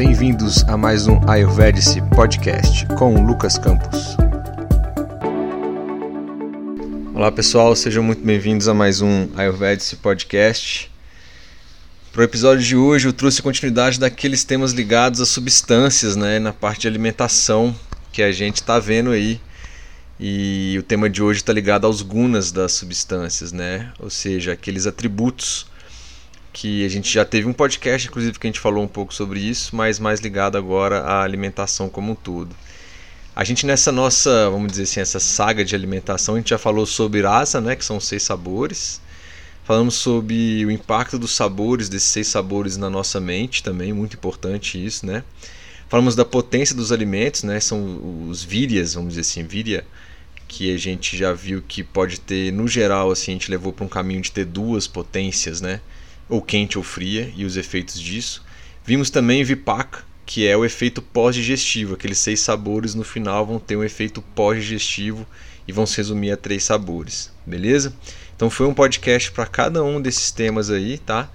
bem-vindos a mais um Ayurvedic Podcast com Lucas Campos. Olá pessoal, sejam muito bem-vindos a mais um Ayurvedic Podcast. Para o episódio de hoje eu trouxe continuidade daqueles temas ligados às substâncias, né, na parte de alimentação que a gente está vendo aí. E o tema de hoje está ligado aos gunas das substâncias, né? Ou seja, aqueles atributos que a gente já teve um podcast, inclusive, que a gente falou um pouco sobre isso, mas mais ligado agora à alimentação como um todo. A gente nessa nossa, vamos dizer assim, essa saga de alimentação, a gente já falou sobre rasa, né, que são seis sabores. Falamos sobre o impacto dos sabores, desses seis sabores na nossa mente também, muito importante isso, né? Falamos da potência dos alimentos, né? São os vírias, vamos dizer assim, víria, que a gente já viu que pode ter, no geral, assim, a gente levou para um caminho de ter duas potências, né? Ou quente ou fria, e os efeitos disso. Vimos também Vipaka, que é o efeito pós-digestivo. Aqueles seis sabores no final vão ter um efeito pós-digestivo e vão se resumir a três sabores, beleza? Então foi um podcast para cada um desses temas aí, tá?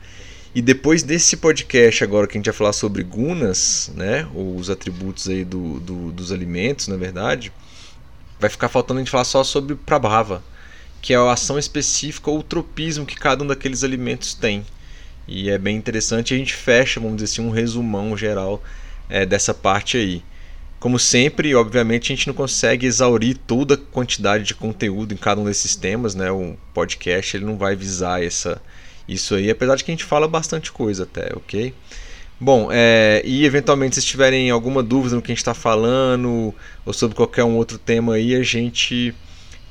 E depois desse podcast agora que a gente vai falar sobre gunas, né, ou os atributos aí do, do, dos alimentos, na verdade, vai ficar faltando a gente falar só sobre Prabhava, que é a ação específica ou o tropismo que cada um daqueles alimentos tem. E é bem interessante. A gente fecha, vamos dizer assim, um resumão geral é, dessa parte aí. Como sempre, obviamente, a gente não consegue exaurir toda a quantidade de conteúdo em cada um desses temas, né? O podcast ele não vai visar essa, isso aí, apesar de que a gente fala bastante coisa até, ok? Bom, é, e eventualmente se tiverem alguma dúvida no que a gente está falando ou sobre qualquer um outro tema aí, a gente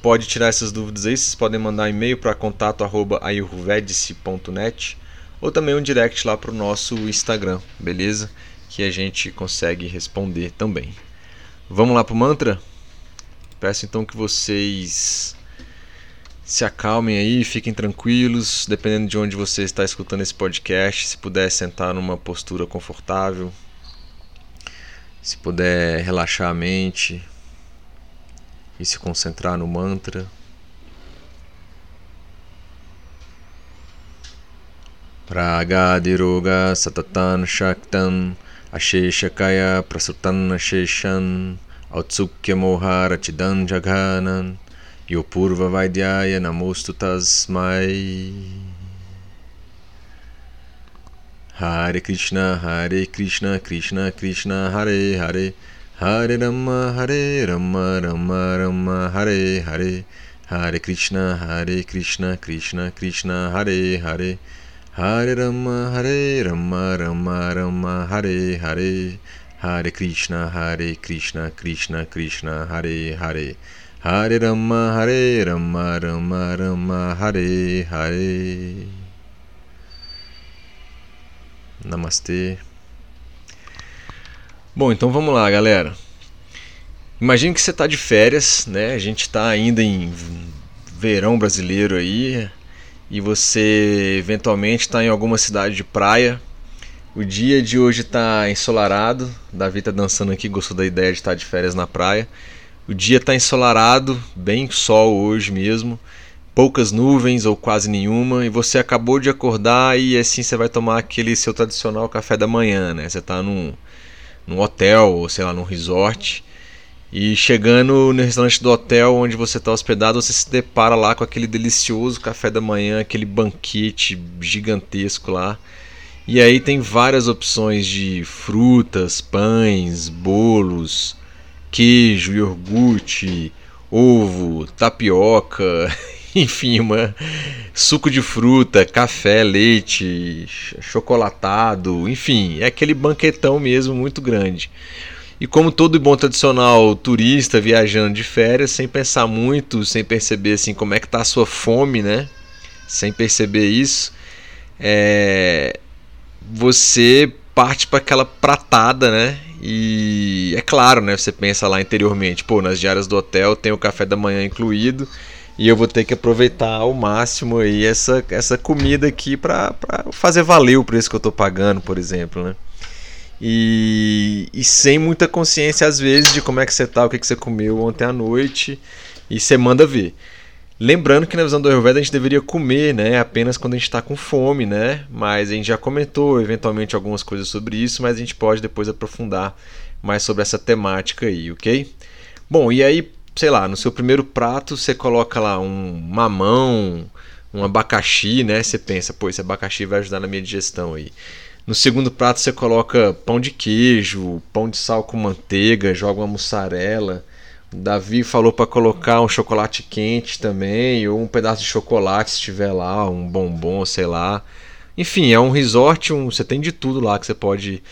pode tirar essas dúvidas aí. Vocês podem mandar e-mail para contato@ayurvedice.net ou também um direct lá para o nosso Instagram, beleza? Que a gente consegue responder também. Vamos lá para o mantra? Peço então que vocês se acalmem aí, fiquem tranquilos, dependendo de onde você está escutando esse podcast, se puder sentar numa postura confortável, se puder relaxar a mente e se concentrar no mantra. Ragadiroga satatan shaktan asheshakaya prasutan asheshan autsukya mohara chidan jaghanan yopurva vaidyaya namostu tasmai Hare Krishna Hare Krishna Krishna Krishna Hare Hare Hare Rama Hare Rama Rama Rama Hare Hare Hare Krishna Hare Krishna Krishna Krishna Hare Rama Hare Rama Rama Rama Hare Hare Hare Krishna Hare Krishna Krishna Krishna Hare Hare Hare Rama Hare Rama Rama Rama Hare Hare Namastê. Bom, então vamos lá, galera. Imagine que você está de férias, né? A gente está ainda em verão brasileiro aí, e você eventualmente está em alguma cidade de praia. O dia de hoje está ensolarado. Davi está dançando aqui, gostou da ideia de estar de férias na praia. O dia está ensolarado, bem sol hoje mesmo. Poucas nuvens ou quase nenhuma. E você acabou de acordar e assim você vai tomar aquele seu tradicional café da manhã, né? Você está num, num hotel ou sei lá, num resort e chegando no restaurante do hotel onde você está hospedado, você se depara lá com aquele delicioso café da manhã, aquele banquete gigantesco lá. E aí tem várias opções de frutas, pães, bolos, queijo, iogurte, ovo, tapioca, enfim, uma suco de fruta, café, leite, chocolatado, enfim, é aquele banquetão mesmo muito grande. E como todo bom tradicional turista viajando de férias, sem pensar muito, sem perceber assim como é que tá a sua fome, né? Sem perceber isso, é... você parte para aquela pratada, né? E é claro, né? Você pensa lá interiormente, pô, nas diárias do hotel tem o café da manhã incluído e eu vou ter que aproveitar ao máximo aí essa, essa comida aqui para fazer valer o preço que eu tô pagando, por exemplo, né? E, e sem muita consciência, às vezes, de como é que você tá, o que, que você comeu ontem à noite, e você manda ver. Lembrando que na visão do Ayurveda a gente deveria comer, né, apenas quando a gente está com fome, né? Mas a gente já comentou eventualmente algumas coisas sobre isso, mas a gente pode depois aprofundar mais sobre essa temática aí, ok? Bom, e aí, sei lá, no seu primeiro prato você coloca lá um mamão, um abacaxi, né? Você pensa, pô, esse abacaxi vai ajudar na minha digestão aí. No segundo prato você coloca pão de queijo, pão de sal com manteiga, joga uma mussarela Davi falou para colocar um chocolate quente também, ou um pedaço de chocolate se tiver lá, um bombom, sei lá. Enfim, é um resort, um, você tem de tudo lá que você pode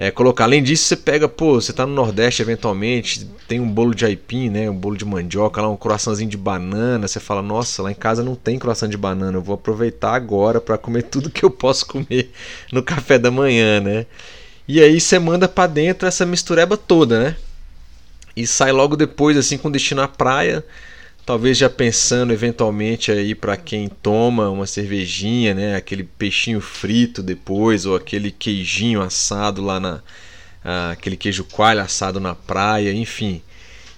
é, colocar. Além disso, você pega, pô, você tá no Nordeste eventualmente, tem um bolo de aipim, né, um bolo de mandioca, lá um croissantzinho de banana, você fala, nossa, lá em casa não tem croissant de banana, eu vou aproveitar agora para comer tudo que eu posso comer no café da manhã, né? E aí você manda para dentro essa mistureba toda, né? e sai logo depois assim com destino à praia, talvez já pensando eventualmente aí para quem toma uma cervejinha, né, aquele peixinho frito depois ou aquele queijinho assado lá na ah, aquele queijo coalho assado na praia, enfim.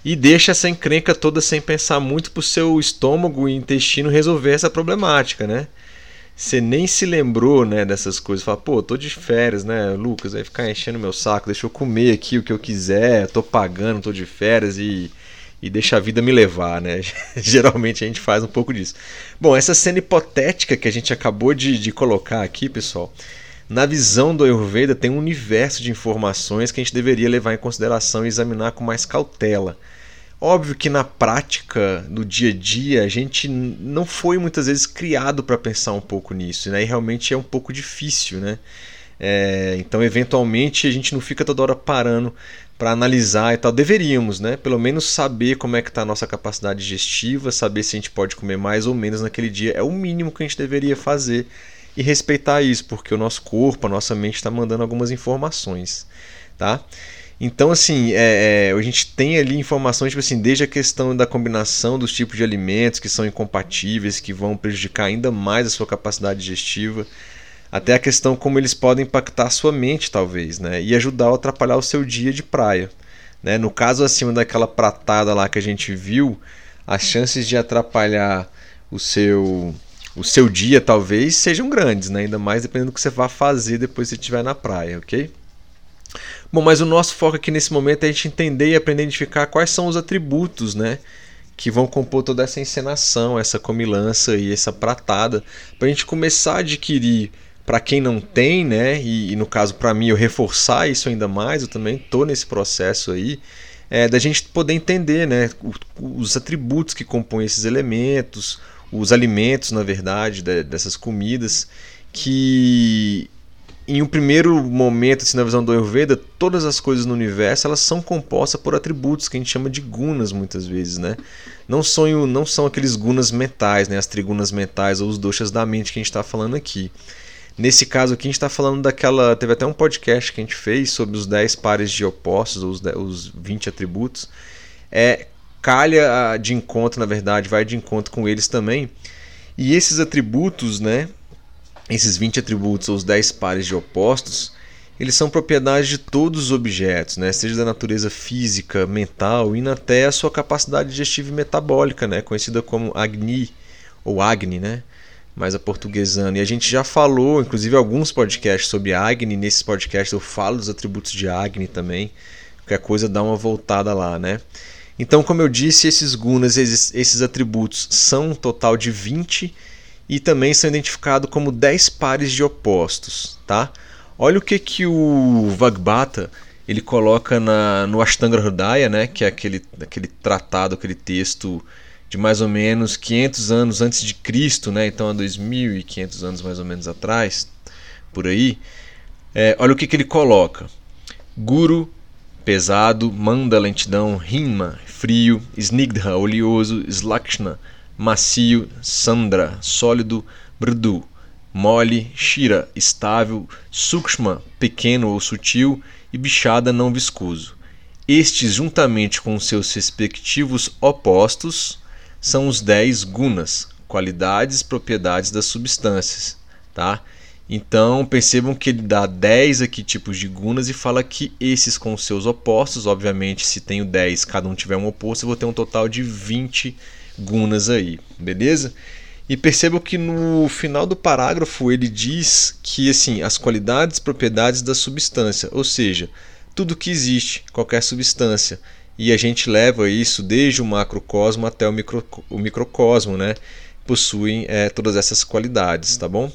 E deixa essa encrenca toda sem pensar muito para o seu estômago e intestino resolver essa problemática, né? você nem se lembrou, né, dessas coisas. Fala, pô, tô de férias, né, Lucas? Vai ficar enchendo meu saco, deixa eu comer aqui o que eu quiser, tô pagando, tô de férias e, e deixa a vida me levar, né? Geralmente a gente faz um pouco disso. Bom, essa cena hipotética que a gente acabou de, de colocar aqui, pessoal, na visão do Ayurveda tem um universo de informações que a gente deveria levar em consideração e examinar com mais cautela. Óbvio que na prática, no dia a dia, a gente não foi muitas vezes criado para pensar um pouco nisso, né? E realmente é um pouco difícil, né? É, então, eventualmente, a gente não fica toda hora parando para analisar e tal. Deveríamos, né? Pelo menos saber como é que está a nossa capacidade digestiva, saber se a gente pode comer mais ou menos naquele dia. É o mínimo que a gente deveria fazer e respeitar isso, porque o nosso corpo, a nossa mente está mandando algumas informações, tá? Então, assim, é, é, a gente tem ali informações, tipo assim, desde a questão da combinação dos tipos de alimentos que são incompatíveis, que vão prejudicar ainda mais a sua capacidade digestiva, até a questão como eles podem impactar a sua mente, talvez, né? E ajudar a atrapalhar o seu dia de praia. Né? No caso acima daquela pratada lá que a gente viu, as chances de atrapalhar o seu o seu dia talvez sejam grandes, né? ainda mais dependendo do que você vá fazer depois que estiver na praia, ok? Bom, mas o nosso foco aqui nesse momento é a gente entender e aprender a identificar quais são os atributos, né? Que vão compor toda essa encenação, essa comilança e essa pratada, para a gente começar a adquirir para quem não tem, né? E, e no caso para mim eu reforçar isso ainda mais, eu também estou nesse processo aí, é, da gente poder entender, né? Os atributos que compõem esses elementos, os alimentos, na verdade, dessas comidas, que em um primeiro momento, assim, na visão do Ayurveda, todas as coisas no universo elas são compostas por atributos que a gente chama de gunas muitas vezes, né? Não são, não são aqueles gunas mentais, né? as trigunas mentais ou os doshas da mente que a gente está falando aqui. Nesse caso aqui, a gente está falando daquela. Teve até um podcast que a gente fez sobre os 10 pares de opostos, os, 10, os 20 atributos. É, calha de encontro, na verdade, vai de encontro com eles também. E esses atributos, né? esses 20 atributos ou os 10 pares de opostos, eles são propriedade de todos os objetos, né? seja da natureza física, mental e até a sua capacidade digestiva e metabólica, né? conhecida como Agni ou Agni, né? Mais a portuguesando. E a gente já falou, inclusive, alguns podcasts sobre Agni. Nesses podcasts eu falo dos atributos de Agni também. Qualquer coisa dá uma voltada lá, né? Então, como eu disse, esses gunas, esses, esses atributos são um total de 20 e também são identificados como 10 pares de opostos, tá? Olha o que que o Vagbata ele coloca na, no Ashtanga Hridaya, né, que é aquele, aquele tratado, aquele texto de mais ou menos 500 anos antes de Cristo, né, então há 2.500 anos mais ou menos atrás, por aí. É, olha o que, que ele coloca: Guru, pesado, Manda, lentidão, Rima, frio, Snigdha, oleoso, Slakshna, macio, sandra, sólido, mrdu, mole, shira, estável, sukshma, pequeno ou sutil e bichada não viscoso. Estes, juntamente com seus respectivos opostos, são os 10 gunas, qualidades propriedades das substâncias, tá? Então percebam que ele dá 10 aqui tipos de gunas e fala que esses com seus opostos, obviamente, se tenho 10, cada um tiver um oposto, eu vou ter um total de 20 gunas aí, beleza? E percebam que no final do parágrafo ele diz que assim, as qualidades propriedades da substância, ou seja, tudo que existe, qualquer substância. E a gente leva isso desde o macrocosmo até o, micro, o microcosmo, né? Possuem é, todas essas qualidades, tá bom?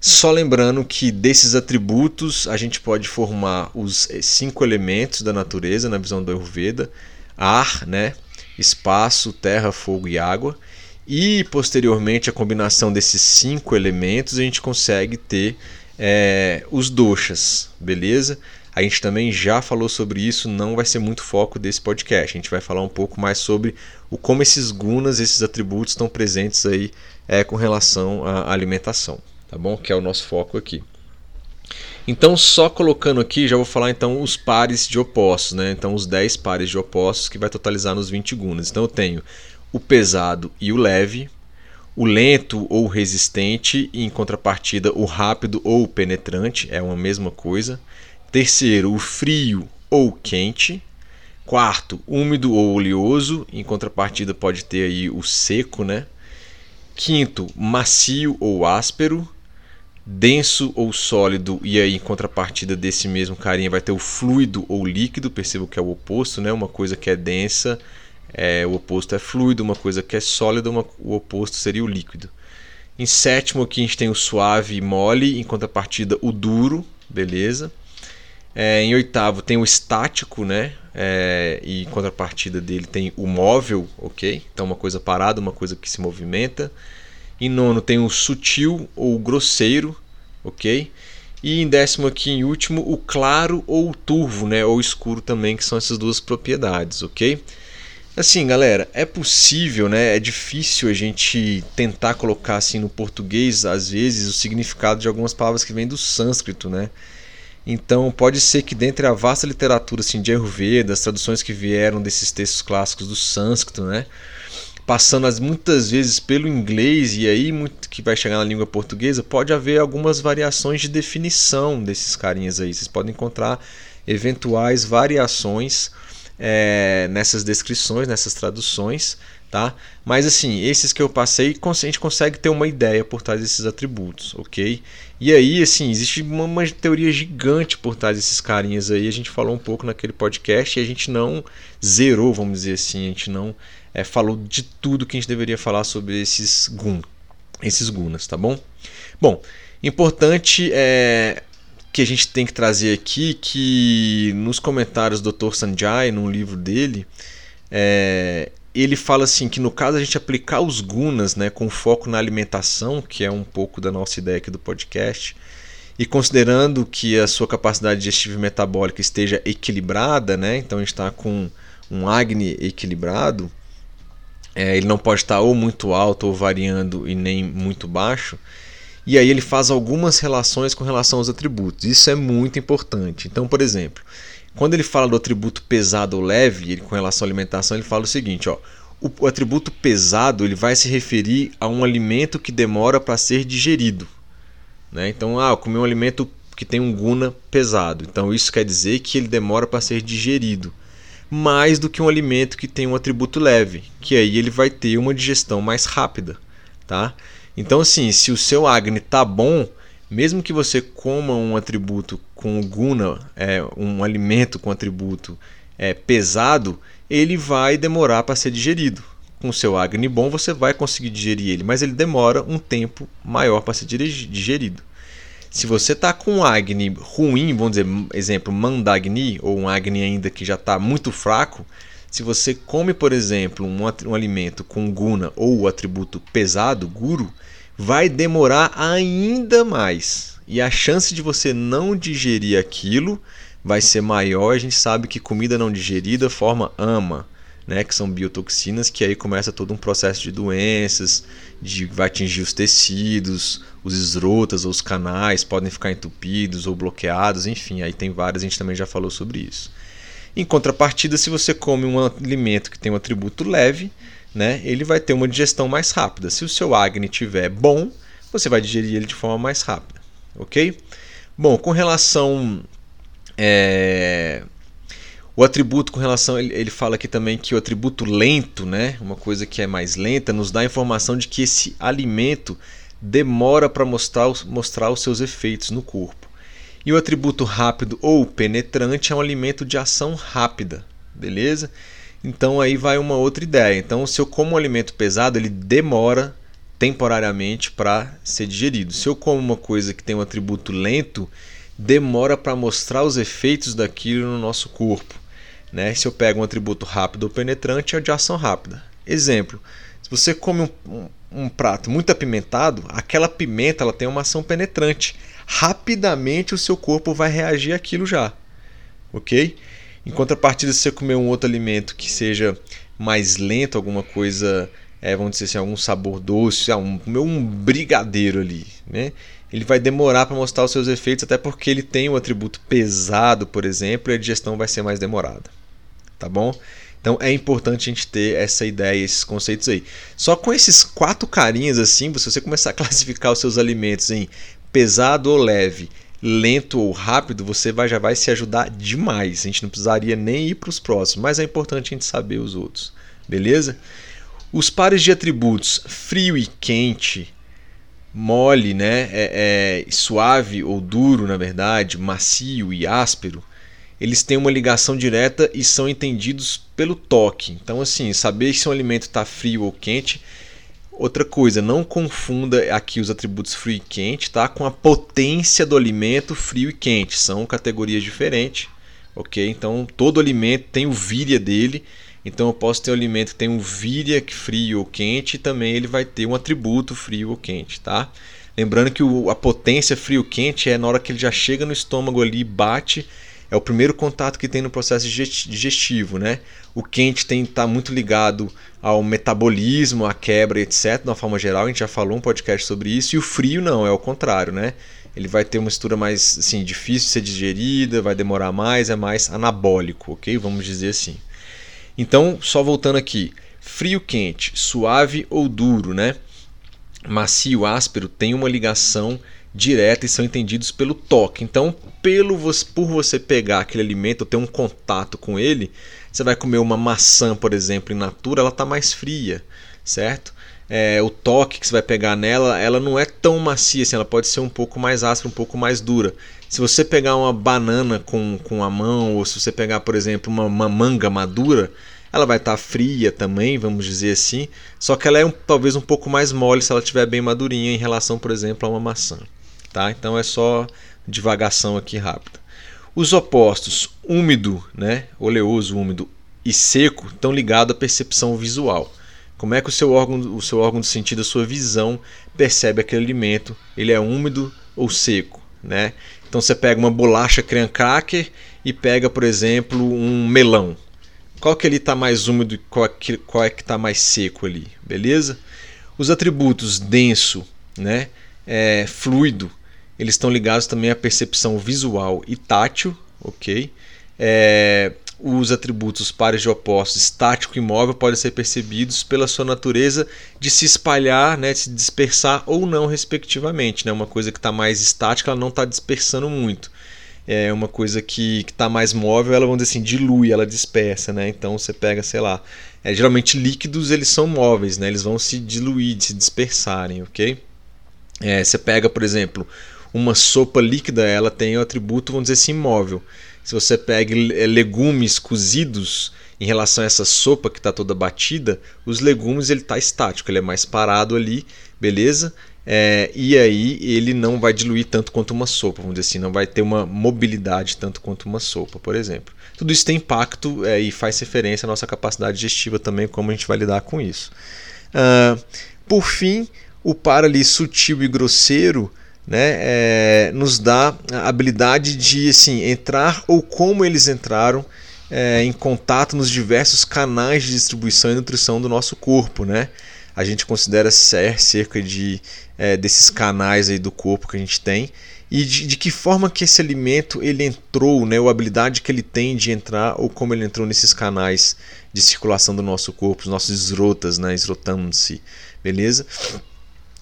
Só lembrando que desses atributos a gente pode formar os eh, cinco elementos da natureza na visão do Ayurveda: ar, né? espaço, terra, fogo e água. E posteriormente a combinação desses cinco elementos a gente consegue ter é, os doshas, beleza? A gente também já falou sobre isso, não vai ser muito foco desse podcast. A gente vai falar um pouco mais sobre o como esses gunas, esses atributos estão presentes aí é, com relação à alimentação tá bom? Que é o nosso foco aqui. Então, só colocando aqui, já vou falar então os pares de opostos, né? Então, os 10 pares de opostos que vai totalizar nos 20 gunas. Então, eu tenho o pesado e o leve, o lento ou resistente, e em contrapartida, o rápido ou penetrante, é uma mesma coisa. Terceiro, o frio ou quente. Quarto, úmido ou oleoso, em contrapartida pode ter aí o seco, né? Quinto, macio ou áspero denso ou sólido, e aí em contrapartida desse mesmo carinha vai ter o fluido ou líquido, perceba que é o oposto, né? Uma coisa que é densa, é, o oposto é fluido, uma coisa que é sólida, uma, o oposto seria o líquido. Em sétimo aqui a gente tem o suave e mole, em contrapartida o duro, beleza? É, em oitavo tem o estático, né? É, e em contrapartida dele tem o móvel, ok? Então uma coisa parada, uma coisa que se movimenta. Em nono tem o sutil ou grosseiro, ok? E em décimo aqui em último, o claro ou o turvo, né? Ou escuro também, que são essas duas propriedades, ok? Assim, galera, é possível, né? É difícil a gente tentar colocar assim no português, às vezes, o significado de algumas palavras que vêm do sânscrito, né? Então, pode ser que dentre a vasta literatura assim, de Ayurveda, as traduções que vieram desses textos clássicos do sânscrito, né? passando as, muitas vezes pelo inglês e aí muito que vai chegar na língua portuguesa, pode haver algumas variações de definição desses carinhas aí. Vocês podem encontrar eventuais variações é, nessas descrições, nessas traduções, tá? Mas assim, esses que eu passei, a gente consegue ter uma ideia por trás desses atributos, ok? E aí, assim, existe uma, uma teoria gigante por trás desses carinhas aí. A gente falou um pouco naquele podcast e a gente não zerou, vamos dizer assim, a gente não é, falou de tudo que a gente deveria falar sobre esses gun, esses gunas, tá bom? Bom, importante é que a gente tem que trazer aqui que nos comentários do Dr. Sanjay, num livro dele, é, ele fala assim que no caso a gente aplicar os gunas, né, com foco na alimentação, que é um pouco da nossa ideia aqui do podcast, e considerando que a sua capacidade digestiva e metabólica esteja equilibrada, né, então a gente está com um Agni equilibrado, é, ele não pode estar ou muito alto ou variando e nem muito baixo. E aí ele faz algumas relações com relação aos atributos. Isso é muito importante. Então, por exemplo, quando ele fala do atributo pesado ou leve, ele, com relação à alimentação, ele fala o seguinte: ó, o, atributo pesado ele vai se referir a um alimento que demora para ser digerido. Né? Então, ah, eu comi um alimento que tem um guna pesado. Então, isso quer dizer que ele demora para ser digerido mais do que um alimento que tem um atributo leve, que aí ele vai ter uma digestão mais rápida, tá? Então assim, se o seu Agni tá bom, mesmo que você coma um atributo com guna, é, um alimento com atributo é, pesado, ele vai demorar para ser digerido. Com seu Agni bom, você vai conseguir digerir ele, mas ele demora um tempo maior para ser digerido. Se você está com um Agni ruim, vamos dizer, exemplo, Mandagni, ou um Agni ainda que já está muito fraco, se você come, por exemplo, um, um alimento com guna ou o atributo pesado, guru, vai demorar ainda mais. E a chance de você não digerir aquilo vai ser maior. A gente sabe que comida não digerida forma ama né, que são biotoxinas, que aí começa todo um processo de doenças, de vai atingir os tecidos, os esrotas ou os canais podem ficar entupidos ou bloqueados, enfim, aí tem várias, a gente também já falou sobre isso. Em contrapartida, se você come um alimento que tem um atributo leve, né, ele vai ter uma digestão mais rápida. Se o seu Agni estiver bom, você vai digerir ele de forma mais rápida, ok? Bom, com relação é, O atributo com relação, ele, ele fala aqui também que o atributo lento, né, uma coisa que é mais lenta, nos dá a informação de que esse alimento demora para mostrar, mostrar os seus efeitos no corpo. E o atributo rápido ou penetrante é um alimento de ação rápida, beleza? Então aí vai uma outra ideia. Então, se eu como um alimento pesado, ele demora temporariamente para ser digerido. Se eu como uma coisa que tem um atributo lento, demora para mostrar os efeitos daquilo no nosso corpo. Né? Se eu pego um atributo rápido ou penetrante, é de ação rápida. Exemplo: se você come um, um, um prato muito apimentado, aquela pimenta ela tem uma ação penetrante. Rapidamente o seu corpo vai reagir àquilo já. Ok? Em contrapartida, se você comer um outro alimento que seja mais lento, alguma coisa, é, vamos dizer assim, algum sabor doce, ah, um, comer um brigadeiro ali, né? Ele vai demorar para mostrar os seus efeitos, até porque ele tem um atributo pesado, por exemplo, e a digestão vai ser mais demorada. Tá bom? Então é importante a gente ter essa ideia, esses conceitos aí. Só com esses quatro carinhas assim, se você começar a classificar os seus alimentos em pesado ou leve, lento ou rápido, você vai, já vai se ajudar demais. A gente não precisaria nem ir para os próximos, mas é importante a gente saber os outros, beleza? Os pares de atributos frio e quente, mole, né, é, é, suave ou duro, na verdade, macio e áspero, eles têm uma ligação direta e são entendidos pelo toque. Então, assim, saber se um alimento está frio ou quente Outra coisa, não confunda aqui os atributos frio e quente tá? com a potência do alimento frio e quente. São categorias diferentes. ok? Então todo alimento tem o víria dele. Então eu posso ter um alimento que tem um víria frio ou quente e também ele vai ter um atributo frio ou quente. Tá? Lembrando que o, a potência frio quente é na hora que ele já chega no estômago ali, bate é o primeiro contato que tem no processo digestivo, né? O quente tem está muito ligado ao metabolismo, à quebra, etc. De uma forma geral, a gente já falou um podcast sobre isso. E o frio não, é o contrário, né? Ele vai ter uma mistura mais assim, difícil de ser digerida, vai demorar mais, é mais anabólico, ok? Vamos dizer assim. Então, só voltando aqui, frio, quente, suave ou duro, né? Macio, áspero tem uma ligação direta e são entendidos pelo toque. Então, pelo por você pegar aquele alimento, ter um contato com ele, você vai comer uma maçã, por exemplo, in natura, ela está mais fria, certo? É, o toque que você vai pegar nela, ela não é tão macia, assim, ela pode ser um pouco mais áspera, um pouco mais dura. Se você pegar uma banana com, com a mão, ou se você pegar, por exemplo, uma, uma manga madura, ela vai estar tá fria também, vamos dizer assim, só que ela é um, talvez um pouco mais mole se ela estiver bem madurinha em relação, por exemplo, a uma maçã. Tá? Então é só divagação aqui rápida. Os opostos, úmido, né, oleoso, úmido e seco, estão ligados à percepção visual. Como é que o seu órgão, o seu órgão de sentido, a sua visão, percebe aquele alimento? Ele é úmido ou seco, né? Então você pega uma bolacha creme cracker e pega, por exemplo, um melão. Qual que ele está mais úmido e qual, que, qual é que está mais seco ali, beleza? Os atributos denso, né, é, fluido, eles estão ligados também à percepção visual e tátil, ok? É, os atributos pares de opostos estático e móvel podem ser percebidos pela sua natureza de se espalhar, né, de se dispersar ou não, respectivamente. Né? Uma coisa que está mais estática, ela não está dispersando muito. É uma coisa que está mais móvel, ela vamos dizer assim, dilui, ela dispersa. Né? Então você pega, sei lá, é, geralmente líquidos eles são móveis, né? eles vão se diluir, se dispersarem, ok? É, você pega, por exemplo, uma sopa líquida ela tem o atributo, vamos dizer assim, móvel. Se você pega eh, legumes cozidos em relação a essa sopa que está toda batida, os legumes ele está estático, ele é mais parado ali, beleza? É, e aí ele não vai diluir tanto quanto uma sopa, vamos dizer assim, não vai ter uma mobilidade tanto quanto uma sopa, por exemplo. Tudo isso tem impacto é, e faz referência à nossa capacidade digestiva também, como a gente vai lidar com isso. Uh, por fim, o par ali sutil e grosseiro né, é, nos dá a habilidade de assim, entrar ou como eles entraram é, em contato nos diversos canais de distribuição e nutrição do nosso corpo. Né? A gente considera ser cerca de é, desses canais aí do corpo que a gente tem e de, de, que forma que esse alimento ele entrou, né, ou a habilidade que ele tem de entrar ou como ele entrou nesses canais de circulação do nosso corpo, os nossos esrotas, né, esrotando-se, beleza?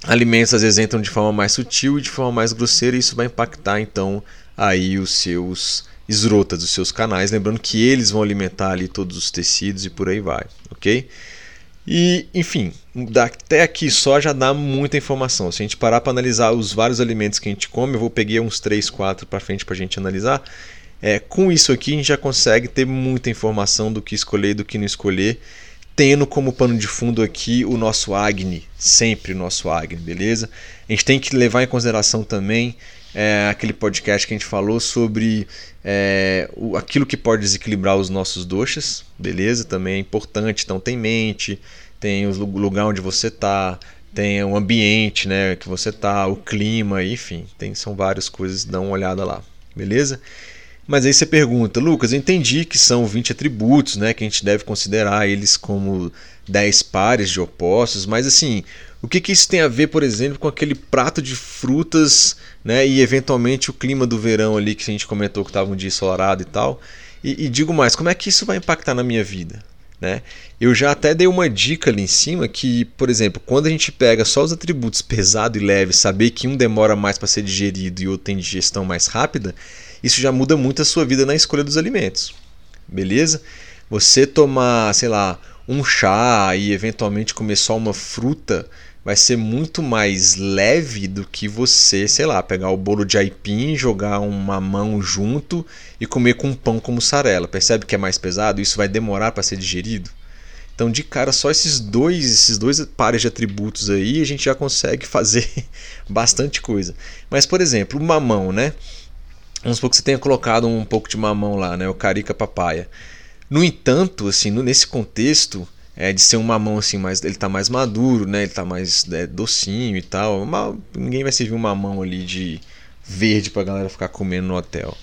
Alimentos às vezes entram de forma mais sutil e de forma mais grosseira e isso vai impactar então aí os seus esrotas dos seus canais, lembrando que eles vão alimentar ali todos os tecidos e por aí vai, ok? E, enfim, até aqui só já dá muita informação. Se a gente parar para analisar os vários alimentos que a gente come, eu vou pegar uns 3, 4 para frente para a gente analisar. É, com isso aqui a gente já consegue ter muita informação do que escolher e do que não escolher, tendo como pano de fundo aqui o nosso Agni, sempre o nosso Agni, beleza? A gente tem que levar em consideração também é, aquele podcast que a gente falou sobre é, o, aquilo que pode desequilibrar os nossos doxas, beleza? Também é importante, então tem mente, tem o lugar onde você está, tem o ambiente né, que você está, o clima, enfim, tem, são várias coisas, dá uma olhada lá, beleza? Mas aí você pergunta, Lucas, eu entendi que são 20 atributos, né, que a gente deve considerar eles como 10 pares de opostos, mas assim, o que, que isso tem a ver, por exemplo, com aquele prato de frutas né, e eventualmente o clima do verão ali que a gente comentou que estava um dia ensolarado e tal? E, e, digo mais, como é que isso vai impactar na minha vida? Né? Eu já até dei uma dica ali em cima que, por exemplo, quando a gente pega só os atributos pesado e leve, saber que um demora mais para ser digerido e outro tem digestão mais rápida, isso já muda muito a sua vida na escolha dos alimentos. Beleza? Você tomar, sei lá, um chá e eventualmente comer só uma fruta vai ser muito mais leve do que você, sei lá, pegar o bolo de aipim, jogar uma mão junto e comer com pão com mussarela. Percebe que é mais pesado? Isso vai demorar para ser digerido? Então, de cara, só esses dois, esses dois pares de atributos aí, a gente já consegue fazer bastante coisa. Mas, por exemplo, o mamão, né? Vamos supor que você tenha colocado um pouco de mamão lá, né? O carica papaya. No entanto, assim, nesse contexto, é, de ser um mamão assim, mas ele tá mais maduro, né? Ele tá mais é, docinho e tal. Uma, ninguém vai servir um mamão ali de verde pra galera ficar comendo no hotel.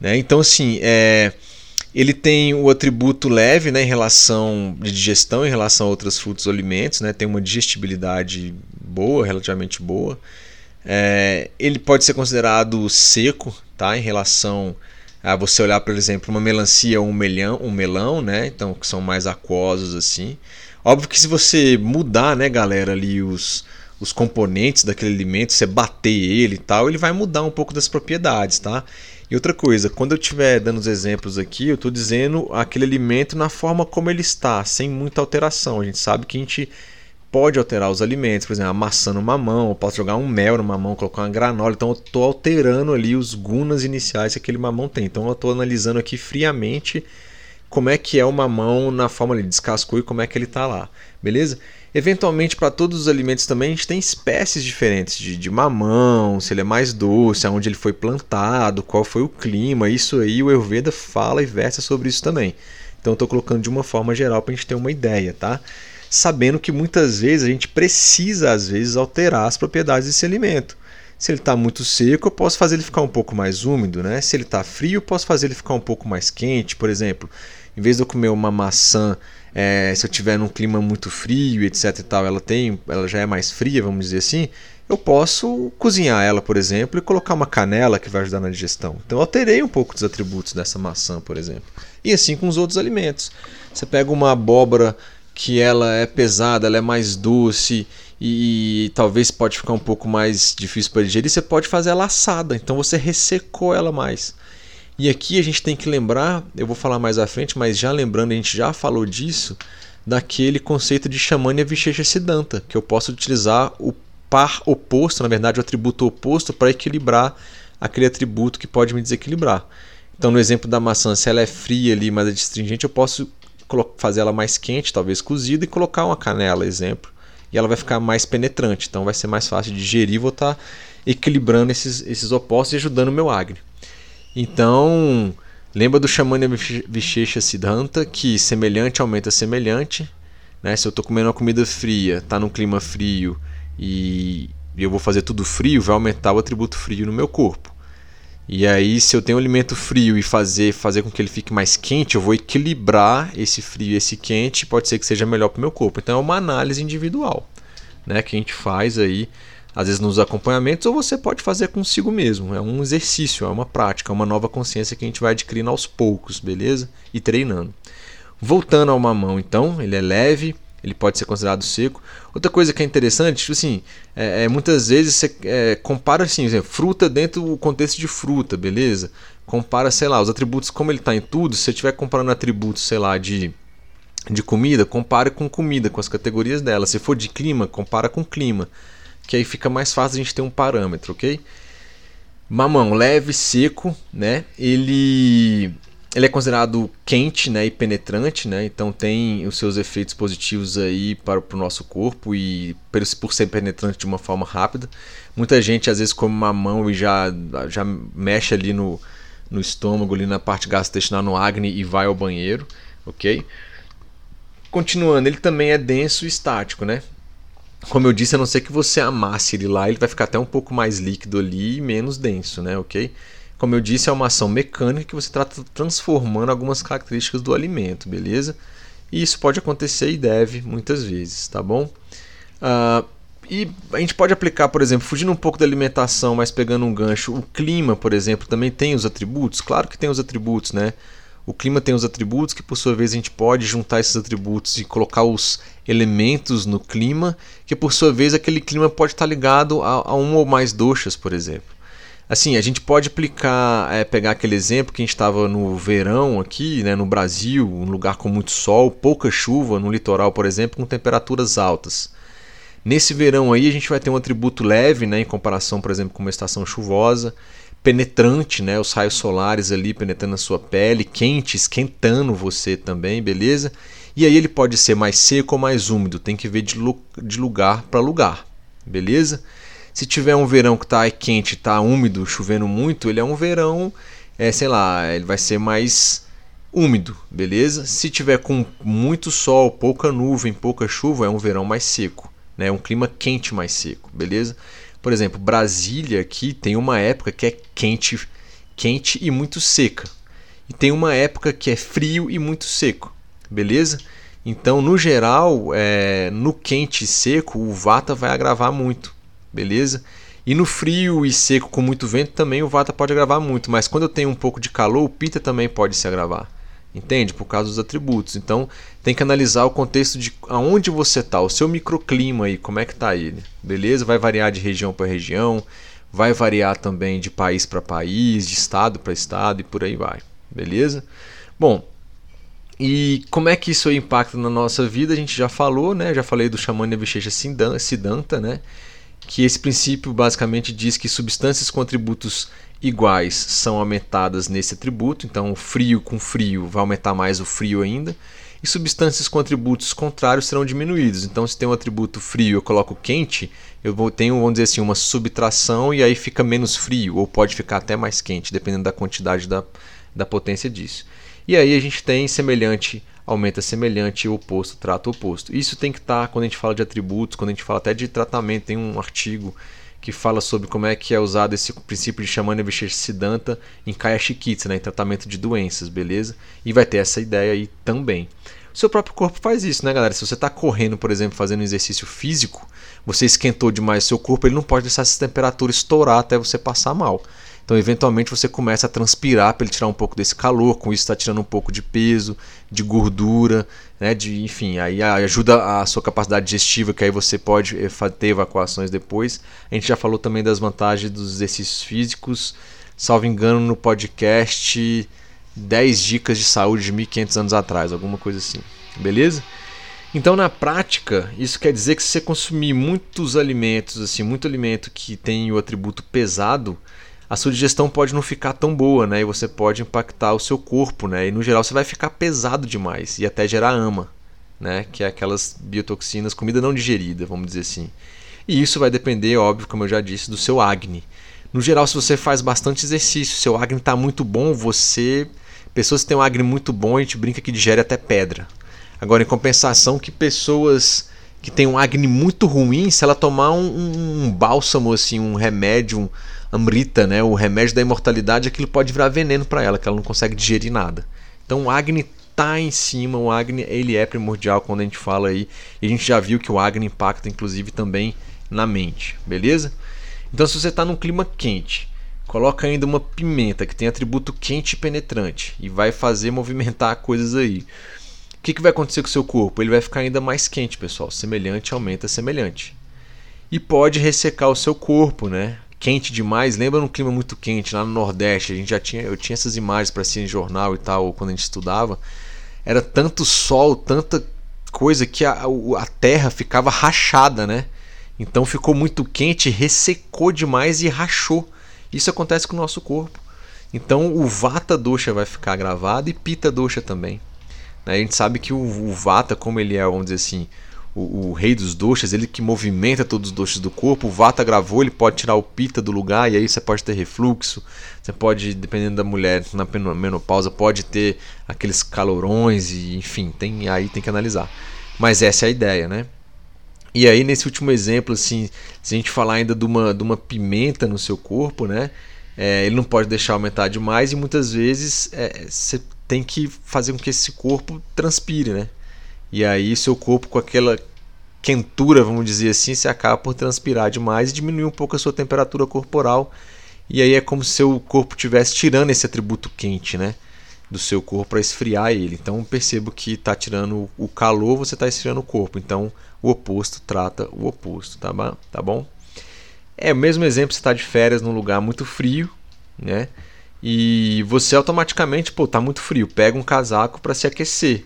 Né? Então, assim, é, ele tem o atributo leve né, em relação de digestão, em relação a outros frutos ou alimentos, né? tem uma digestibilidade boa, relativamente boa. É, ele pode ser considerado seco tá, em relação a você olhar, por exemplo, uma melancia ou um melão, um melão, né? Então, que são mais aquosos assim. Óbvio que se você mudar, né, galera, ali os, os componentes daquele alimento, você bater ele e tal, ele vai mudar um pouco das propriedades, tá? E outra coisa, quando eu estiver dando os exemplos aqui, eu estou dizendo aquele alimento na forma como ele está, sem muita alteração. A gente sabe que a gente pode alterar os alimentos, por exemplo, a maçã no mamão, eu posso jogar um mel no mamão, colocar uma granola, então eu estou alterando ali os gunas iniciais que aquele mamão tem. Então eu estou analisando aqui friamente como é que é o mamão na forma ele descascou e como é que ele está lá, beleza? Eventualmente, para todos os alimentos também, a gente tem espécies diferentes de, de, mamão, se ele é mais doce, aonde ele foi plantado, qual foi o clima, isso aí o Ayurveda fala e versa sobre isso também. Então, estou colocando de uma forma geral para a gente ter uma ideia, tá? Sabendo que muitas vezes a gente precisa, às vezes, alterar as propriedades desse alimento. Se ele está muito seco, eu posso fazer ele ficar um pouco mais úmido, né? Se ele está frio, eu posso fazer ele ficar um pouco mais quente. Por exemplo, em vez de eu comer uma maçã, é, se eu tiver num clima muito frio, etc e tal, ela tem, ela já é mais fria, vamos dizer assim, eu posso cozinhar ela, por exemplo, e colocar uma canela que vai ajudar na digestão. Então eu alterei um pouco dos atributos dessa maçã, por exemplo. E assim com os outros alimentos. Você pega uma abóbora que ela é pesada, ela é mais doce e, e talvez pode ficar um pouco mais difícil para digerir, você pode fazer ela assada, então você ressecou ela mais. E aqui a gente tem que lembrar, eu vou falar mais à frente, mas já lembrando, a gente já falou disso, daquele conceito de Shamanya Vishecha Siddhanta, que eu posso utilizar o par oposto, na verdade o atributo oposto, para equilibrar aquele atributo que pode me desequilibrar. Então, no exemplo da maçã, se ela é fria ali, mas é distringente, eu posso fazer ela mais quente, talvez cozida, e colocar uma canela, exemplo. E ela vai ficar mais penetrante, então vai ser mais fácil de digerir. Vou estar tá equilibrando esses, esses opostos e ajudando o meu Agni. Então, lembra do Shamanya Vishesha Siddhanta, que semelhante aumenta semelhante. Né? Se eu estou comendo uma comida fria, está num clima frio e eu vou fazer tudo frio, vai aumentar o atributo frio no meu corpo. E aí, se eu tenho um alimento frio e fazer, fazer com que ele fique mais quente, eu vou equilibrar esse frio e esse quente, pode ser que seja melhor para o meu corpo. Então é uma análise individual, né, que a gente faz aí, às vezes nos acompanhamentos, ou você pode fazer consigo mesmo. É um exercício, é uma prática, é uma nova consciência que a gente vai adquirindo aos poucos, beleza? E treinando. Voltando ao mamão, então, ele é leve, ele pode ser considerado seco. Outra coisa que é interessante, tipo assim, é, é muitas vezes você é, compara assim, fruta dentro do contexto de fruta, beleza? Compara, sei lá, os atributos como ele está em tudo. Se você estiver comparando atributos, sei lá, de de comida, compare com comida, com as categorias dela. Se for de clima, compara com clima, que aí fica mais fácil a gente ter um parâmetro, ok? Mamão leve, seco, né? Ele ele é considerado quente, né, e penetrante, né? Então tem os seus efeitos positivos aí para, para o nosso corpo e por ser penetrante de uma forma rápida. Muita gente às vezes come mamão e já já mexe ali no, no estômago, ali na parte gastrointestinal, no acne e vai ao banheiro, ok? Continuando, ele também é denso e estático, né? Como eu disse, a não ser que você amasse ele lá, ele vai ficar até um pouco mais líquido ali e menos denso, né? Ok? Como eu disse, é uma ação mecânica que você está transformando algumas características do alimento, beleza? E isso pode acontecer e deve muitas vezes, tá bom? Uh, e a gente pode aplicar, por exemplo, fugindo um pouco da alimentação, mas pegando um gancho, o clima, por exemplo, também tem os atributos? Claro que tem os atributos, né? O clima tem os atributos que, por sua vez, a gente pode juntar esses atributos e colocar os elementos no clima, que, por sua vez, aquele clima pode estar ligado a, a uma ou mais doxas, por exemplo. Assim, a gente pode aplicar, é, pegar aquele exemplo que a gente estava no verão aqui, né, no Brasil, um lugar com muito sol, pouca chuva, no litoral, por exemplo, com temperaturas altas. Nesse verão aí a gente vai ter um atributo leve, né, em comparação, por exemplo, com uma estação chuvosa penetrante, né? Os raios solares ali penetrando na sua pele, quente, esquentando você também, beleza? E aí ele pode ser mais seco ou mais úmido, tem que ver de, de lugar para lugar, beleza? Se tiver um verão que está quente, está úmido, chovendo muito, ele é um verão, é, sei lá, ele vai ser mais úmido, beleza? Se tiver com muito sol, pouca nuvem, pouca chuva, é um verão mais seco, né? Um clima quente mais seco, beleza? Por exemplo, Brasília aqui tem uma época que é quente, quente e muito seca. E tem uma época que é frio e muito seco. Beleza? Então, no geral, é, no quente e seco, o vata vai agravar muito. Beleza? E no frio e seco com muito vento também o vata pode agravar muito, mas quando eu tenho um pouco de calor, o pita também pode se agravar. Entende? Por causa dos atributos. Então tem que analisar o contexto de aonde você está, o seu microclima aí, como é que está ele. Beleza? Vai variar de região para região, vai variar também de país para país, de estado para estado e por aí vai. Beleza? Bom, e como é que isso impacta na nossa vida? A gente já falou, né? Já falei do Shamanya Vishecha Siddhanta, né? Que esse princípio basicamente diz que substâncias com atributos iguais são aumentadas nesse atributo, então o frio com frio vai aumentar mais o frio ainda, e substâncias com atributos contrários serão diminuídos. Então, se tem um atributo frio eu coloco quente, eu vou tenho, vamos dizer assim, uma subtração e aí fica menos frio, ou pode ficar até mais quente, dependendo da quantidade da, da potência disso. E aí a gente tem semelhante, aumenta semelhante, oposto, trato oposto. Isso tem que estar, tá, quando a gente fala de atributos, quando a gente fala até de tratamento, tem um artigo que fala sobre como é que é usado esse princípio de Shamana Siddhanta em Kaya Chikitsa, né, em tratamento de doenças, beleza? E vai ter essa ideia aí também. O seu próprio corpo faz isso, né, galera? Se você está correndo, por exemplo, fazendo um exercício físico, você esquentou demais o seu corpo, ele não pode deixar essa temperatura estourar até você passar mal. Então, eventualmente, você começa a transpirar para ele tirar um pouco desse calor, com isso está tirando um pouco de peso, de gordura, né, de, enfim, aí ajuda a sua capacidade digestiva, que aí você pode eh, ter evacuações depois. A gente já falou também das vantagens dos exercícios físicos, salvo engano, no podcast 10 dicas de saúde de 1500 anos atrás, alguma coisa assim, beleza? Então, na prática, isso quer dizer que se você consumir muitos alimentos, assim, muito alimento que tem o atributo pesado, a sua digestão pode não ficar tão boa, né? E você pode impactar o seu corpo, né? E no geral você vai ficar pesado demais e até gerar ama, né? Que é aquelas biotoxinas, comida não digerida, vamos dizer assim. E isso vai depender, óbvio, como eu já disse, do seu acne. No geral, se você faz bastante exercício, seu acne está muito bom, você. Pessoas que têm um acne muito bom, a gente brinca que digere até pedra. Agora, em compensação, que pessoas que têm um acne muito ruim, se ela tomar um, um, um bálsamo, assim, um remédio, um, Amrita, né, o remédio da imortalidade, aquilo pode virar veneno para ela, que ela não consegue digerir nada. Então o Agni tá em cima, o Agni ele é primordial quando a gente fala aí, e a gente já viu que o Agni impacta inclusive também na mente, beleza? Então se você está num clima quente, coloca ainda uma pimenta que tem atributo quente e penetrante e vai fazer movimentar coisas aí. que, que vai acontecer com o seu corpo? Ele vai ficar ainda mais quente, pessoal. Semelhante aumenta semelhante. E pode ressecar o seu corpo, né? Quente demais, lembra num clima muito quente lá no Nordeste, a gente já tinha, eu tinha essas imagens para si em jornal e tal, quando a gente estudava. Era tanto sol, tanta coisa que a, a terra ficava rachada, né? Então ficou muito quente, ressecou demais e rachou. Isso acontece com o nosso corpo. Então o Vata Dosha vai ficar gravado e Pita Dosha também. Né? A gente sabe que o Vata, como ele é, vamos dizer assim, o, o, rei dos doshas, ele que movimenta todos os doshas do corpo. O Vata gravou, ele pode tirar o Pita do lugar e aí você pode ter refluxo. Você pode, dependendo da mulher, na menopausa, pode ter aqueles calorões e enfim, tem aí tem que analisar. Mas essa é a ideia, né? E aí nesse último exemplo, assim, se a gente falar ainda de uma, de uma pimenta no seu corpo, né? É, ele não pode deixar aumentar demais e muitas vezes é, você tem que fazer com que esse corpo transpire, né? E aí seu corpo com aquela quentura, vamos dizer assim, se acaba por transpirar demais e diminuir um pouco a sua temperatura corporal. E aí é como se seu corpo estivesse tirando esse atributo quente, né? Do seu corpo para esfriar ele. Então percebo que está tirando o calor, você está esfriando o corpo. Então o oposto trata o oposto, tá bom? Tá bom? É o mesmo exemplo, você está de férias num lugar muito frio, né? E você automaticamente, pô, tá muito frio, pega um casaco para se aquecer,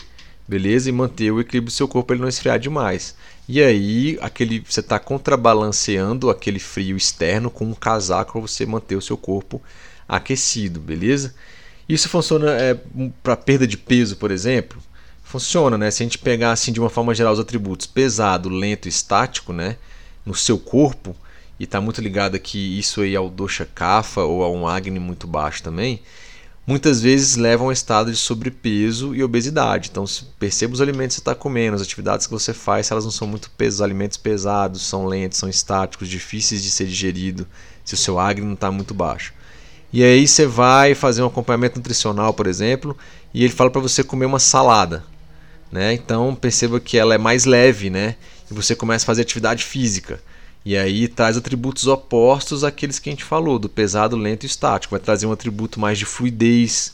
beleza? E manter o equilíbrio do seu corpo ele não esfriar demais. E aí, aquele você está contrabalanceando aquele frio externo com um casaco para você manter o seu corpo aquecido, beleza? Isso funciona é, para perda de peso, por exemplo? Funciona, né? Se a gente pegar assim de uma forma geral os atributos pesado, lento estático, né, no seu corpo, e está muito ligado aqui isso aí ao dosha kapha ou a um agni muito baixo também, muitas vezes levam a um estado de sobrepeso e obesidade. Então, perceba os alimentos que você está comendo, as atividades que você faz, se elas não são muito pesadas, alimentos pesados, são lentos, são estáticos, difíceis de ser digerido, se o seu agni não está muito baixo. E aí você vai fazer um acompanhamento nutricional, por exemplo, e ele fala para você comer uma salada. Né? Então perceba que ela é mais leve, né? E você começa a fazer atividade física. E aí traz atributos opostos àqueles que a gente falou, do pesado, lento e estático. Vai trazer um atributo mais de fluidez,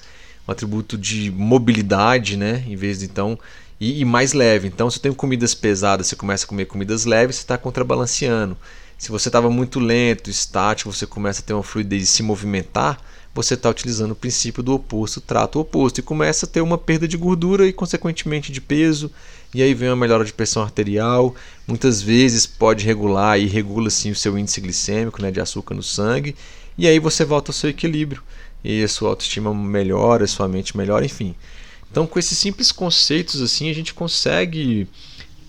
um atributo de mobilidade, né? Em vez de então. E, e mais leve. Então, se eu tenho comidas pesadas, você começa a comer comidas leves, você está contrabalanceando. Se você estava muito lento, estático, você começa a ter uma fluidez e se movimentar, você está utilizando o princípio do oposto, trato oposto, e começa a ter uma perda de gordura e, consequentemente, de peso e aí vem uma melhora de pressão arterial, muitas vezes pode regular e regula sim o seu índice glicêmico, né, de açúcar no sangue, e aí você volta ao seu equilíbrio e a sua autoestima melhora, a sua mente melhora, enfim. Então, com esses simples conceitos assim, a gente consegue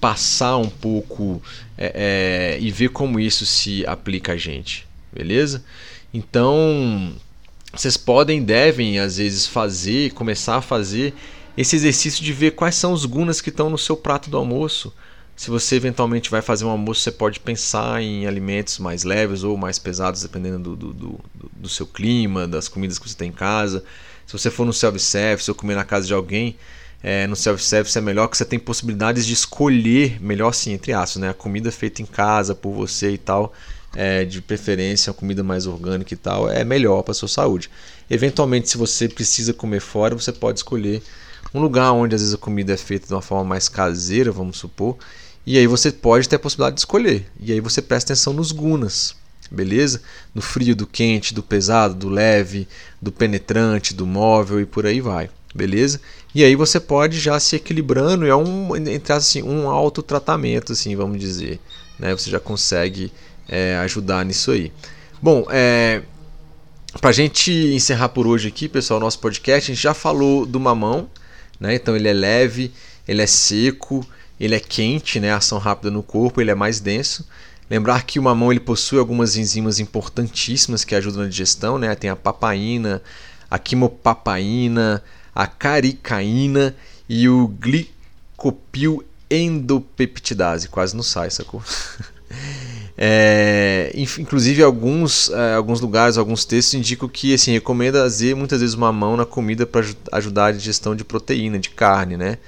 passar um pouco é, é, e ver como isso se aplica a gente, beleza? Então, vocês podem, devem às vezes fazer, começar a fazer esse exercício de ver quais são os gunas que estão no seu prato do almoço. Se você eventualmente vai fazer um almoço, você pode pensar em alimentos mais leves ou mais pesados, dependendo do, do, do, do seu clima, das comidas que você tem em casa. Se você for no self-service ou comer na casa de alguém, é, no self-service é melhor que você tem possibilidades de escolher, melhor sim, entre aspas, né? a comida feita em casa por você e tal, é, de preferência, a comida mais orgânica e tal, é melhor para sua saúde. Eventualmente, se você precisa comer fora, você pode escolher um lugar onde às vezes a comida é feita de uma forma mais caseira, vamos supor, e aí você pode ter a possibilidade de escolher. E aí você presta atenção nos gunas, beleza? No frio, do quente, do pesado, do leve, do penetrante, do móvel e por aí vai, beleza? E aí você pode já se equilibrando, é um entre assim um autotratamento, assim, vamos dizer, né? Você já consegue é, ajudar nisso aí. Bom, é, para a gente encerrar por hoje aqui, pessoal, nosso podcast, a gente já falou do mamão, né? Então ele é leve, ele é seco, ele é quente, né? ação rápida no corpo, ele é mais denso. Lembrar que o mamão ele possui algumas enzimas importantíssimas que ajudam na digestão, né? Tem a papaina, a quimopapaina, a caricaína e o glicopil endopeptidase. Quase não sai, sacou? É, inclusive alguns, é, alguns lugares, alguns textos indicam que assim, recomenda fazer muitas vezes uma mão na comida para ajudar a digestão de proteína, de carne, né?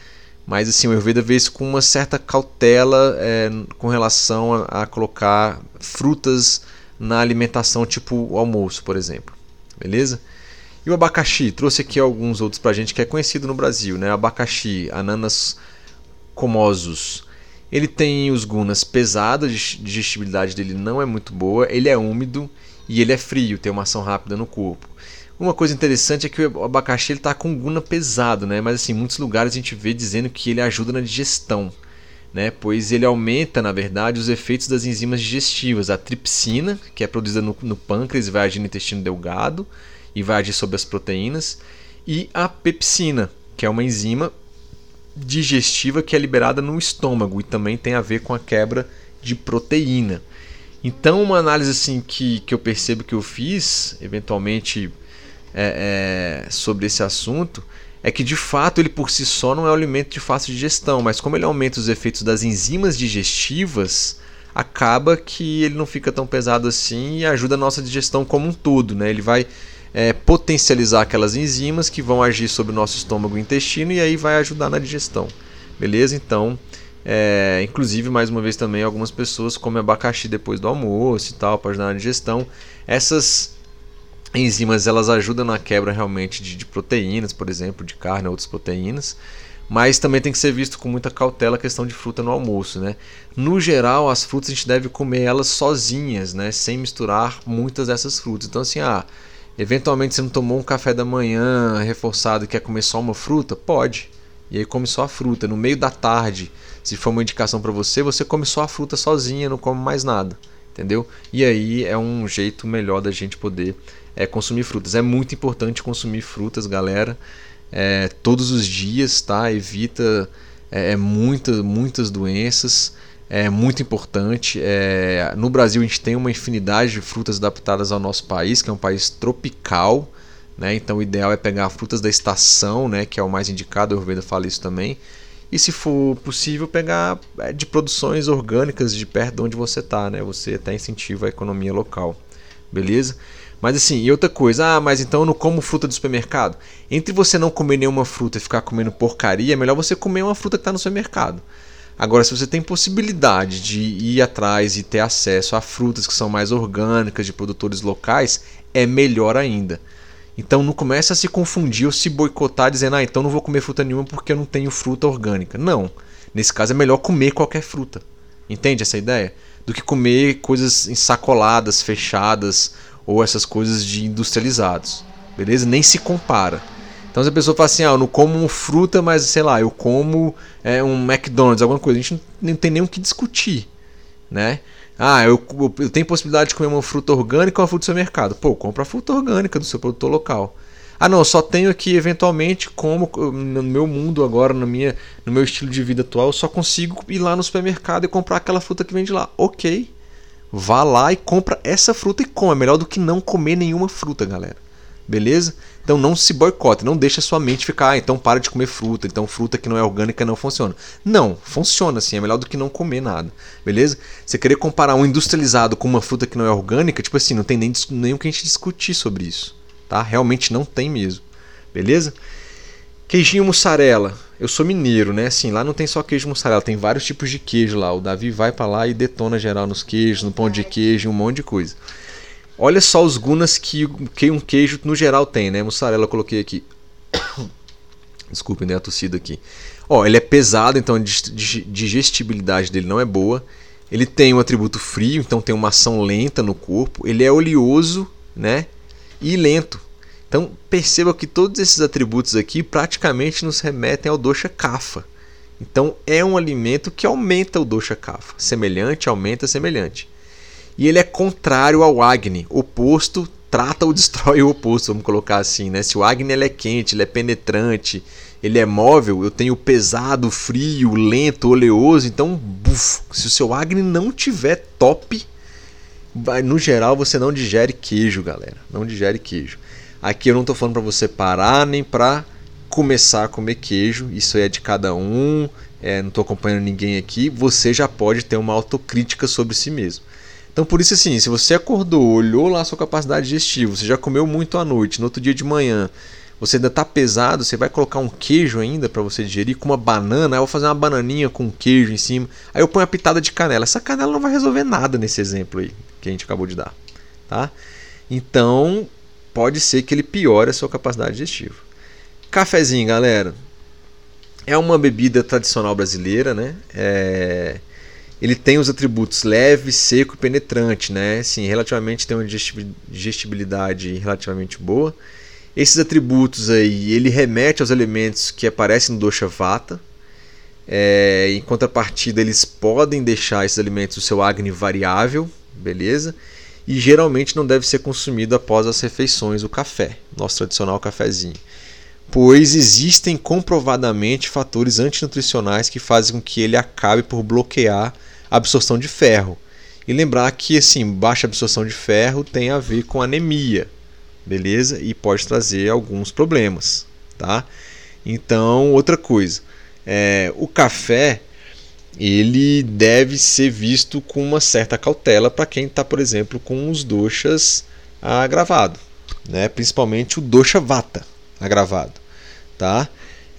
Mas assim, o Ayurveda vê isso com uma certa cautela é, com relação a, a, colocar frutas na alimentação, tipo o almoço, por exemplo. Beleza? E o abacaxi? Trouxe aqui alguns outros pra gente que é conhecido no Brasil, né? Abacaxi, ananas comosos. Ele tem os gunas pesados, a digestibilidade dele não é muito boa, ele é úmido e ele é frio, tem uma ação rápida no corpo. Uma coisa interessante é que o abacaxi ele tá com guna pesado, né? Mas assim, em muitos lugares a gente vê dizendo que ele ajuda na digestão, né? Pois ele aumenta, na verdade, os efeitos das enzimas digestivas, a tripsina, que é produzida no, no pâncreas e vai agir no intestino delgado e vai agir sobre as proteínas, e a pepsina, que é uma enzima digestiva que é liberada no estômago e também tem a ver com a quebra de proteína. Então, uma análise assim que, que eu percebo que eu fiz, eventualmente, é, é, sobre esse assunto, é que de fato ele por si só não é um alimento de fácil digestão, mas como ele aumenta os efeitos das enzimas digestivas, acaba que ele não fica tão pesado assim e ajuda a nossa digestão como um todo. Né? Ele vai é, potencializar aquelas enzimas que vão agir sobre o nosso estômago e intestino e aí vai ajudar na digestão. Beleza? Então, é, inclusive, mais uma vez também, algumas pessoas comem abacaxi depois do almoço e tal, para ajudar na digestão. Essas enzimas elas ajudam na quebra realmente de, de proteínas, por exemplo, de carne, outras proteínas. Mas também tem que ser visto com muita cautela a questão de fruta no almoço, né? No geral, as frutas a gente deve comer elas sozinhas, né? Sem misturar muitas dessas frutas. Então, assim, ah, eventualmente você não tomou um café da manhã reforçado e quer comer só uma fruta? Pode. E aí come só a fruta. No meio da tarde, se for uma indicação para você, você come só a fruta sozinha, não come mais nada, entendeu? E aí é um jeito melhor da gente poder é, consumir frutas. É muito importante consumir frutas, galera, é, todos os dias, tá? Evita é, é muita, muitas doenças. É muito importante. É, no Brasil a gente tem uma infinidade de frutas adaptadas ao nosso país, que é um país tropical. Né? Então o ideal é pegar frutas da estação, né? que é o mais indicado, o Ayurveda fala isso também e se for possível pegar é, de produções orgânicas de perto de onde você está, né? Você até incentiva a economia local, beleza? Mas assim, e outra coisa, ah, mas então eu não como fruta do supermercado. Entre você não comer nenhuma fruta e ficar comendo porcaria, é melhor você comer uma fruta que está no supermercado. Agora, se você tem possibilidade de ir atrás e ter acesso a frutas que são mais orgânicas, de produtores locais, é melhor ainda. Então não começa a se confundir ou se boicotar dizendo, ah, então não vou comer fruta nenhuma porque eu não tenho fruta orgânica. Não. Nesse caso é melhor comer qualquer fruta. Entende essa ideia? Do que comer coisas ensacoladas, fechadas ou essas coisas de industrializados. Beleza? Nem se compara. Então se a pessoa fala assim, ah, eu não como fruta, mas sei lá, eu como é, um McDonald's, alguma coisa, a gente não tem nem o que discutir, né? Ah, eu, eu tenho possibilidade de comer uma fruta orgânica ou uma fruta do seu mercado. Pô, compra a fruta orgânica do seu produtor local. Ah, não, só tenho aqui eventualmente como no meu mundo agora, na minha, no meu estilo de vida atual, eu só consigo ir lá no supermercado e comprar aquela fruta que vende lá. OK. Vá lá e compra essa fruta e come. É melhor do que não comer nenhuma fruta, galera. Beleza? Então não se boicote, não deixa sua mente ficar, ah, então para de comer fruta, então fruta que não é orgânica não funciona. Não, funciona sim, é melhor do que não comer nada, beleza? Você querer comparar um industrializado com uma fruta que não é orgânica, tipo assim, não tem nem, nem o que a gente discutir sobre isso, tá? Realmente não tem mesmo, beleza? Queijinho mussarela. Eu sou mineiro, né? Assim, lá não tem só queijo mussarela, tem vários tipos de queijo lá. O Davi vai para lá e detona geral nos queijos, no pão de queijo, um monte de coisa. Olha só os gunas que, que um queijo no geral tem, né? Mussarela eu coloquei aqui. Desculpe, né? A tossida aqui. Ó, ele é pesado, então a digestibilidade dele não é boa. Ele tem um atributo frio, então tem uma ação lenta no corpo. Ele é oleoso, né? E lento. Então perceba que todos esses atributos aqui praticamente nos remetem ao dosha kapha. Então é um alimento que aumenta o dosha kapha. Semelhante aumenta semelhante. E ele é contrário ao Agni, oposto, trata ou destrói o oposto, vamos colocar assim, né? Se o Agni ele é quente, ele é penetrante, ele é móvel, eu tenho pesado, frio, lento, oleoso, então, buf, se o seu Agni não tiver top, no geral você não digere queijo, galera. Não digere queijo. Aqui eu não estou falando para você parar nem para começar a comer queijo, isso é de cada um, é, não estou acompanhando ninguém aqui. Você já pode ter uma autocrítica sobre si mesmo. Então por isso assim, se você acordou, olhou lá a sua capacidade digestiva, você já comeu muito à noite, no outro dia de manhã, você ainda está pesado, você vai colocar um queijo ainda para você digerir com uma banana, aí eu vou fazer uma bananinha com queijo em cima, aí eu ponho uma pitada de canela. Essa canela não vai resolver nada nesse exemplo aí que a gente acabou de dar, tá? Então, pode ser que ele piore a sua capacidade digestiva. Cafezinho, galera, é uma bebida tradicional brasileira, né? É... Ele tem os atributos leve, seco e penetrante, né? Sim, relativamente tem uma digestibilidade relativamente boa. Esses atributos aí, ele remete aos elementos que aparecem no dosha vata. É... em contrapartida, eles podem deixar esses alimentos o seu agni variável, beleza? E geralmente não deve ser consumido após as refeições, o café, nosso tradicional cafezinho pois existem comprovadamente fatores antinutricionais que fazem com que ele acabe por bloquear a absorção de ferro. E lembrar que assim, baixa absorção de ferro tem a ver com anemia, beleza? E pode trazer alguns problemas, tá? Então, outra coisa, é, o café ele deve ser visto com uma certa cautela para quem está, por exemplo, com os doxas agravados, né? principalmente o dosha vata, agravado, tá?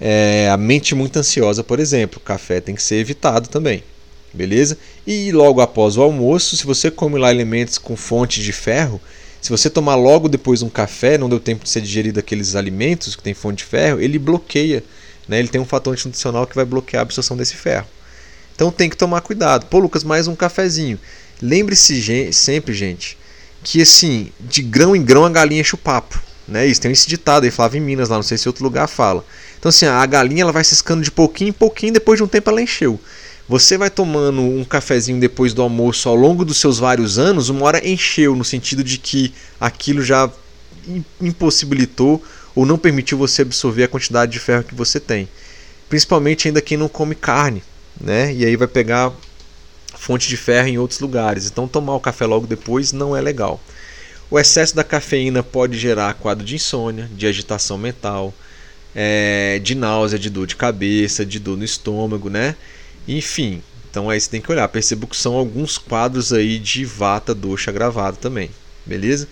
É, a mente muito ansiosa, por exemplo, café tem que ser evitado também, beleza? E logo após o almoço, se você come lá elementos com fonte de ferro, se você tomar logo depois um café, não deu tempo de ser digerido aqueles alimentos que tem fonte de ferro, ele bloqueia, né? Ele tem um fator antinutricional que vai bloquear a absorção desse ferro. Então tem que tomar cuidado. Pô, Lucas, mais um cafezinho. Lembre-se sempre, gente, que assim, de grão em grão a galinha enche o papo. Né? Isso tem esse ditado aí, falava em Minas lá, não sei se outro lugar fala. Então assim, a galinha ela vai ciscando de pouquinho em pouquinho, depois de um tempo ela encheu. Você vai tomando um cafezinho depois do almoço ao longo dos seus vários anos, uma hora encheu, no sentido de que aquilo já impossibilitou ou não permitiu você absorver a quantidade de ferro que você tem. Principalmente ainda quem não come carne, né? E aí vai pegar fonte de ferro em outros lugares. Então tomar o café logo depois não é legal. O excesso da cafeína pode gerar quadro de insônia, de agitação mental, é, de náusea, de dor de cabeça, de dor no estômago, né? Enfim, então aí você tem que olhar. Percebo que são alguns quadros aí de vata doxa gravado também, beleza?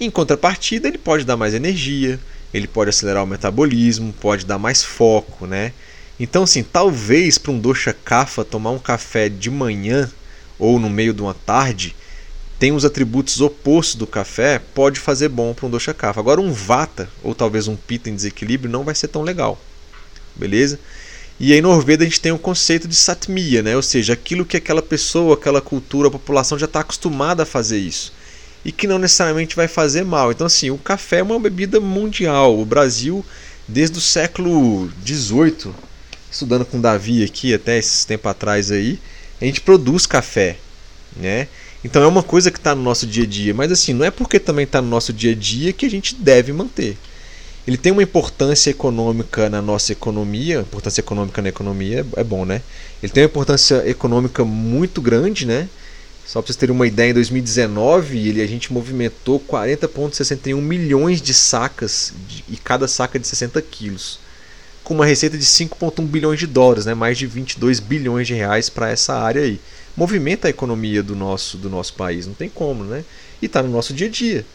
Em contrapartida, ele pode dar mais energia, ele pode acelerar o metabolismo, pode dar mais foco, né? Então, assim, talvez para um dosha kapha tomar um café de manhã ou no meio de uma tarde tem os atributos opostos do café, pode fazer bom para um dosha kapha. Agora um vata ou talvez um pita em desequilíbrio não vai ser tão legal. Beleza? E aí no Ayurveda a gente tem o um conceito de satmia, né? ou seja, aquilo que aquela pessoa, aquela cultura, a população já está acostumada a fazer isso. E que não necessariamente vai fazer mal. Então, assim, o café é uma bebida mundial. O Brasil, desde o século XVIII, estudando com Davi aqui até esse tempo atrás aí, a gente produz café. Né? Então é uma coisa que está no nosso dia a dia, mas assim, não é porque também está no nosso dia a dia que a gente deve manter. Ele tem uma importância econômica na nossa economia, importância econômica na economia é bom, né? Ele tem uma importância econômica muito grande, né? Só para vocês terem uma ideia, em 2019 ele, a gente movimentou 40,61 milhões de sacas de, e cada saca de 60 quilos, com uma receita de 5,1 bilhões de dólares, né? mais de 22 bilhões de reais para essa área aí movimenta a economia do nosso, do nosso país, não tem como, né? E está no nosso dia a dia.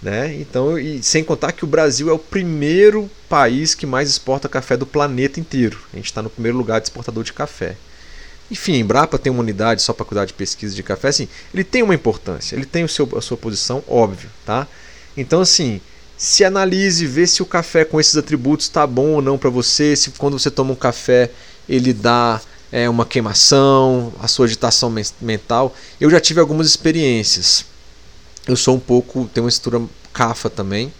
Né? Então, e sem contar que o Brasil é o primeiro país que mais exporta café do planeta inteiro. A gente está no primeiro lugar de exportador de café. Enfim, a Embrapa tem uma unidade só para cuidar de pesquisa de café. Assim, ele tem uma importância, ele tem o seu, a sua posição, óbvio. Tá? Então, assim, se analise, vê se o café com esses atributos está bom ou não para você. Se quando você toma um café ele dá é, uma queimação, a sua agitação mental. Eu já tive algumas experiências. Eu sou um pouco, tenho uma estrutura cafa também.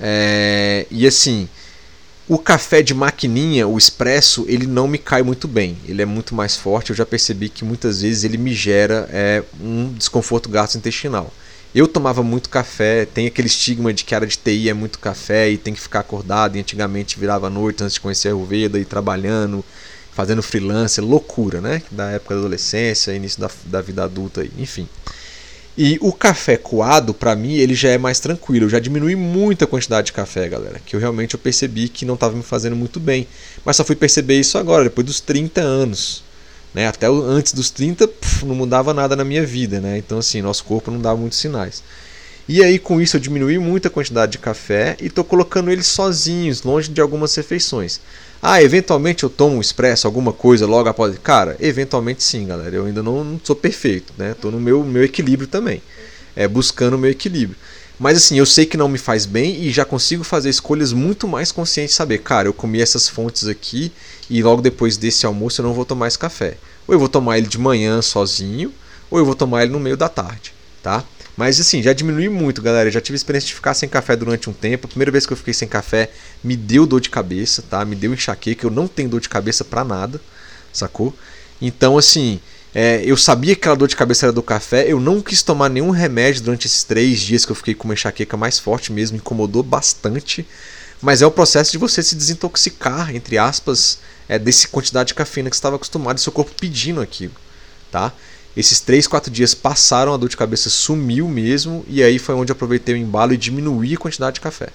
É, e assim, o café de maquininha, o expresso, ele não me cai muito bem. Ele é muito mais forte. Eu já percebi que muitas vezes ele me gera é, um desconforto gastrointestinal. Eu tomava muito café, tem aquele estigma de que a área de TI é muito café e tem que ficar acordado. E antigamente virava à noite antes de conhecer a Ayurveda e trabalhando fazendo freelance, loucura, né? Da época da adolescência, início da, da vida adulta, enfim. E o café coado, para mim, ele já é mais tranquilo. Eu já diminui muito a quantidade de café, galera. Que eu realmente eu percebi que não estava me fazendo muito bem. Mas só fui perceber isso agora, depois dos 30 anos. Né? Até antes dos 30, puf, não mudava nada na minha vida. Né? Então, assim, nosso corpo não dava muitos sinais. E aí, com isso, eu diminui muito a quantidade de café e estou colocando eles sozinhos, longe de algumas refeições. Ah, eventualmente eu tomo um expresso, alguma coisa logo após. Cara, eventualmente sim, galera. Eu ainda não, não sou perfeito, né? Tô no meu, meu equilíbrio também. É buscando o meu equilíbrio. Mas assim, eu sei que não me faz bem e já consigo fazer escolhas muito mais conscientes, saber, cara, eu comi essas fontes aqui e logo depois desse almoço eu não vou tomar esse café. Ou eu vou tomar ele de manhã sozinho, ou eu vou tomar ele no meio da tarde, tá? Mas assim, já diminui muito, galera. Já tive experiência de ficar sem café durante um tempo. A primeira vez que eu fiquei sem café, me deu dor de cabeça, tá? Me deu enxaqueca. Eu não tenho dor de cabeça pra nada, sacou? Então, assim, é, eu sabia que aquela dor de cabeça era do café, eu não quis tomar nenhum remédio durante esses três dias que eu fiquei com uma enxaqueca mais forte mesmo, incomodou bastante. Mas é o processo de você se desintoxicar, entre aspas, é, desse quantidade de cafeína que você estava acostumado e seu corpo pedindo aquilo. Tá? Esses três, quatro dias passaram, a dor de cabeça sumiu mesmo, e aí foi onde eu aproveitei o embalo e diminuí a quantidade de café.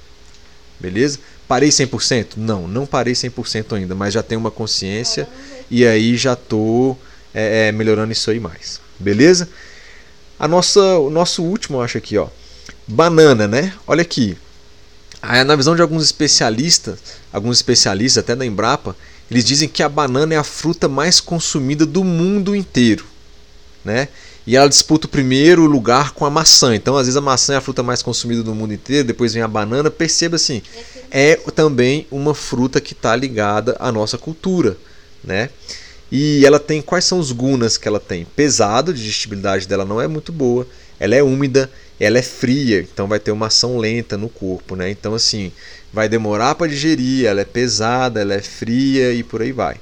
Beleza? Parei 100%? Não, não parei 100% ainda, mas já tenho uma consciência e aí já tô é, é, melhorando isso aí mais. Beleza? A nossa, o nosso último, acho aqui, ó. Banana, né? Olha aqui. Na visão de alguns especialistas, alguns especialistas até da Embrapa, eles dizem que a banana é a fruta mais consumida do mundo inteiro, né? E ela disputa o primeiro lugar com a maçã. Então, às vezes a maçã é a fruta mais consumida do mundo inteiro, depois vem a banana. Perceba assim, é também uma fruta que está ligada à nossa cultura, né? E ela tem quais são os gunas que ela tem? Pesado, a digestibilidade dela não é muito boa, ela é úmida, ela é fria, então vai ter uma ação lenta no corpo, né? Então assim, vai demorar para digerir, ela é pesada, ela é fria e por aí vai.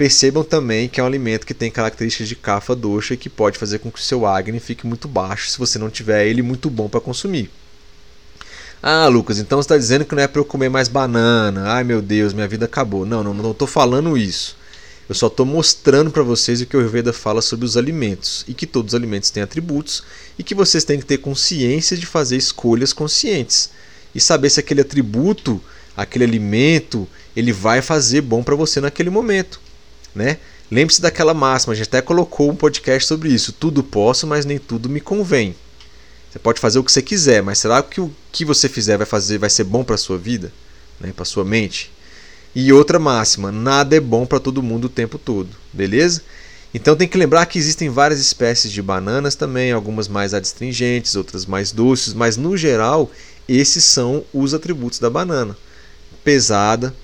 Percebam também que é um alimento que tem características de cafa doxa e que pode fazer com que o seu Agni fique muito baixo se você não tiver ele muito bom para consumir. Ah, Lucas, então você está dizendo que não é para eu comer mais banana. Ai meu Deus, minha vida acabou. Não, não, estou falando isso. Eu só estou mostrando para vocês o que o Ayurveda fala sobre os alimentos e que todos os alimentos têm atributos e que vocês têm que ter consciência de fazer escolhas conscientes e saber se aquele atributo, aquele alimento, ele vai fazer bom para você naquele momento, né? Lembre-se daquela máxima, a gente até colocou um podcast sobre isso. Tudo posso, mas nem tudo me convém. Você pode fazer o que você quiser, mas será que o que você fizer vai fazer vai ser bom para sua vida, né? Para sua mente? E outra máxima: nada é bom para todo mundo o tempo todo, beleza? Então tem que lembrar que existem várias espécies de bananas também, algumas mais adstringentes, outras mais doces, mas no geral esses são os atributos da banana. Pesada,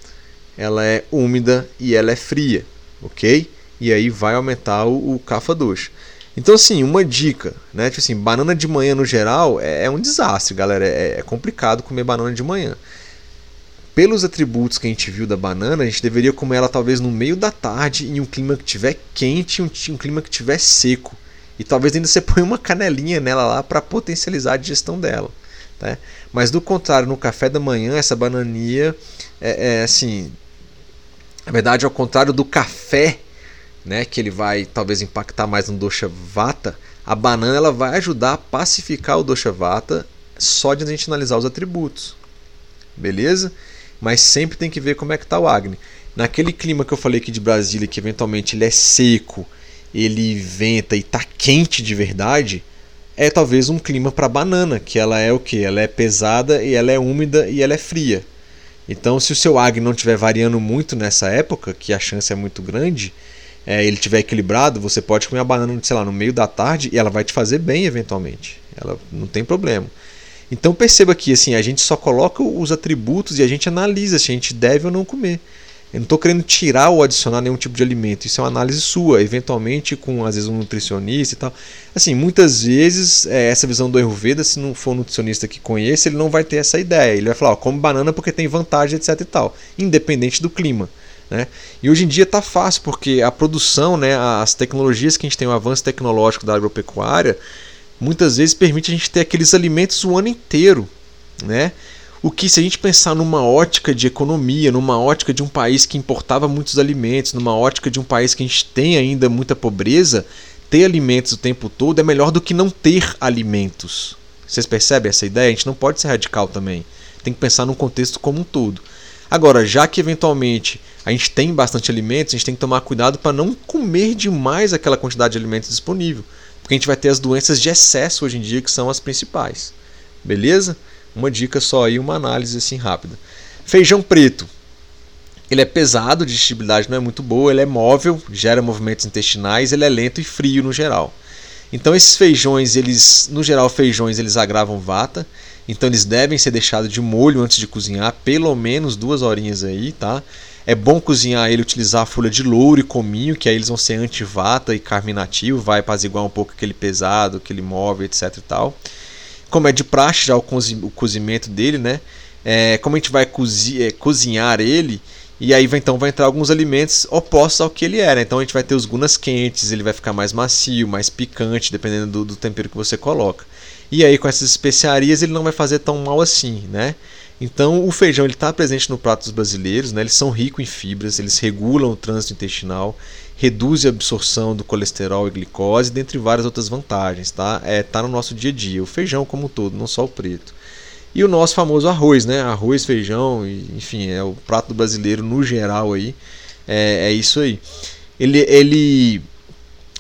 ela é úmida e ela é fria, ok? E aí vai aumentar o, o cafa doce. Então assim, uma dica, né? Tipo assim, banana de manhã no geral é, é um desastre, galera. É, é complicado comer banana de manhã pelos atributos que a gente viu da banana, a gente deveria comer ela talvez no meio da tarde, em um clima que tiver quente, um, um clima que tiver seco. E talvez ainda você põe uma canelinha nela lá para potencializar a digestão dela. Tá? Mas do contrário, no café da manhã, essa bananinha é, é assim. Na verdade, ao contrário do café, né, que ele vai talvez impactar mais no dosha vata, a banana ela vai ajudar a pacificar o dosha vata só de a gente analisar os atributos. Beleza? mas sempre tem que ver como é que está o Agni. Naquele clima que eu falei aqui de Brasília, que eventualmente ele é seco, ele venta e está quente de verdade, é talvez um clima para banana, que ela é o que? Ela é pesada e ela é úmida e ela é fria. Então, se o seu Agni não estiver variando muito nessa época, que a chance é muito grande, é, ele estiver equilibrado, você pode comer a banana, sei lá, no meio da tarde e ela vai te fazer bem eventualmente. Ela não tem problema. Então perceba que assim, a gente só coloca os atributos e a gente analisa se a gente deve ou não comer. Eu não estou querendo tirar ou adicionar nenhum tipo de alimento. Isso é uma análise sua, eventualmente com às vezes um nutricionista e tal. Assim, muitas vezes é, essa visão do Ayurveda, se não for um nutricionista que conheça, ele não vai ter essa ideia. Ele vai falar, ó, come banana porque tem vantagem, etc e tal, independente do clima. Né? E hoje em dia está fácil porque a produção, né, as tecnologias que a gente tem, o avanço tecnológico da agropecuária, muitas vezes permite a gente ter aqueles alimentos o ano inteiro, né? O que, se a gente pensar numa ótica de economia, numa ótica de um país que importava muitos alimentos, numa ótica de um país que a gente tem ainda muita pobreza, ter alimentos o tempo todo é melhor do que não ter alimentos. Vocês percebem essa ideia? A gente não pode ser radical também. Tem que pensar num contexto como um todo. Agora, já que eventualmente a gente tem bastante alimentos, a gente tem que tomar cuidado para não comer demais aquela quantidade de alimentos disponível porque a gente vai ter as doenças de excesso hoje em dia que são as principais. Beleza? Uma dica só aí, uma análise assim rápida. Feijão preto. Ele é pesado, digestibilidade não é muito boa, ele é móvel, gera movimentos intestinais, ele é lento e frio no geral. Então esses feijões, eles, no geral, feijões eles agravam vata. então eles devem ser deixados de molho antes de cozinhar, pelo menos duas horinhas aí, tá? É bom cozinhar ele, utilizar a folha de louro e cominho, que aí eles vão ser antivata e carminativo, vai apaziguar um pouco aquele pesado, aquele móvel, etc e tal. Como é de praxe já o, cozi o cozimento dele, né? É, como a gente vai é, cozinhar ele, e aí vai, então vai entrar alguns alimentos opostos ao que ele era. Então a gente vai ter os gunas quentes, ele vai ficar mais macio, mais picante, dependendo do, do tempero que você coloca. E aí com essas especiarias ele não vai fazer tão mal assim, né? Então o feijão ele está presente no prato dos brasileiros, né? eles são ricos em fibras, eles regulam o trânsito intestinal, reduzem a absorção do colesterol e glicose, dentre várias outras vantagens. Tá? É, tá no nosso dia a dia, o feijão como um todo, não só o preto. E o nosso famoso arroz, né? Arroz, feijão, enfim, é o prato brasileiro no geral aí. É, é isso aí. Ele, ele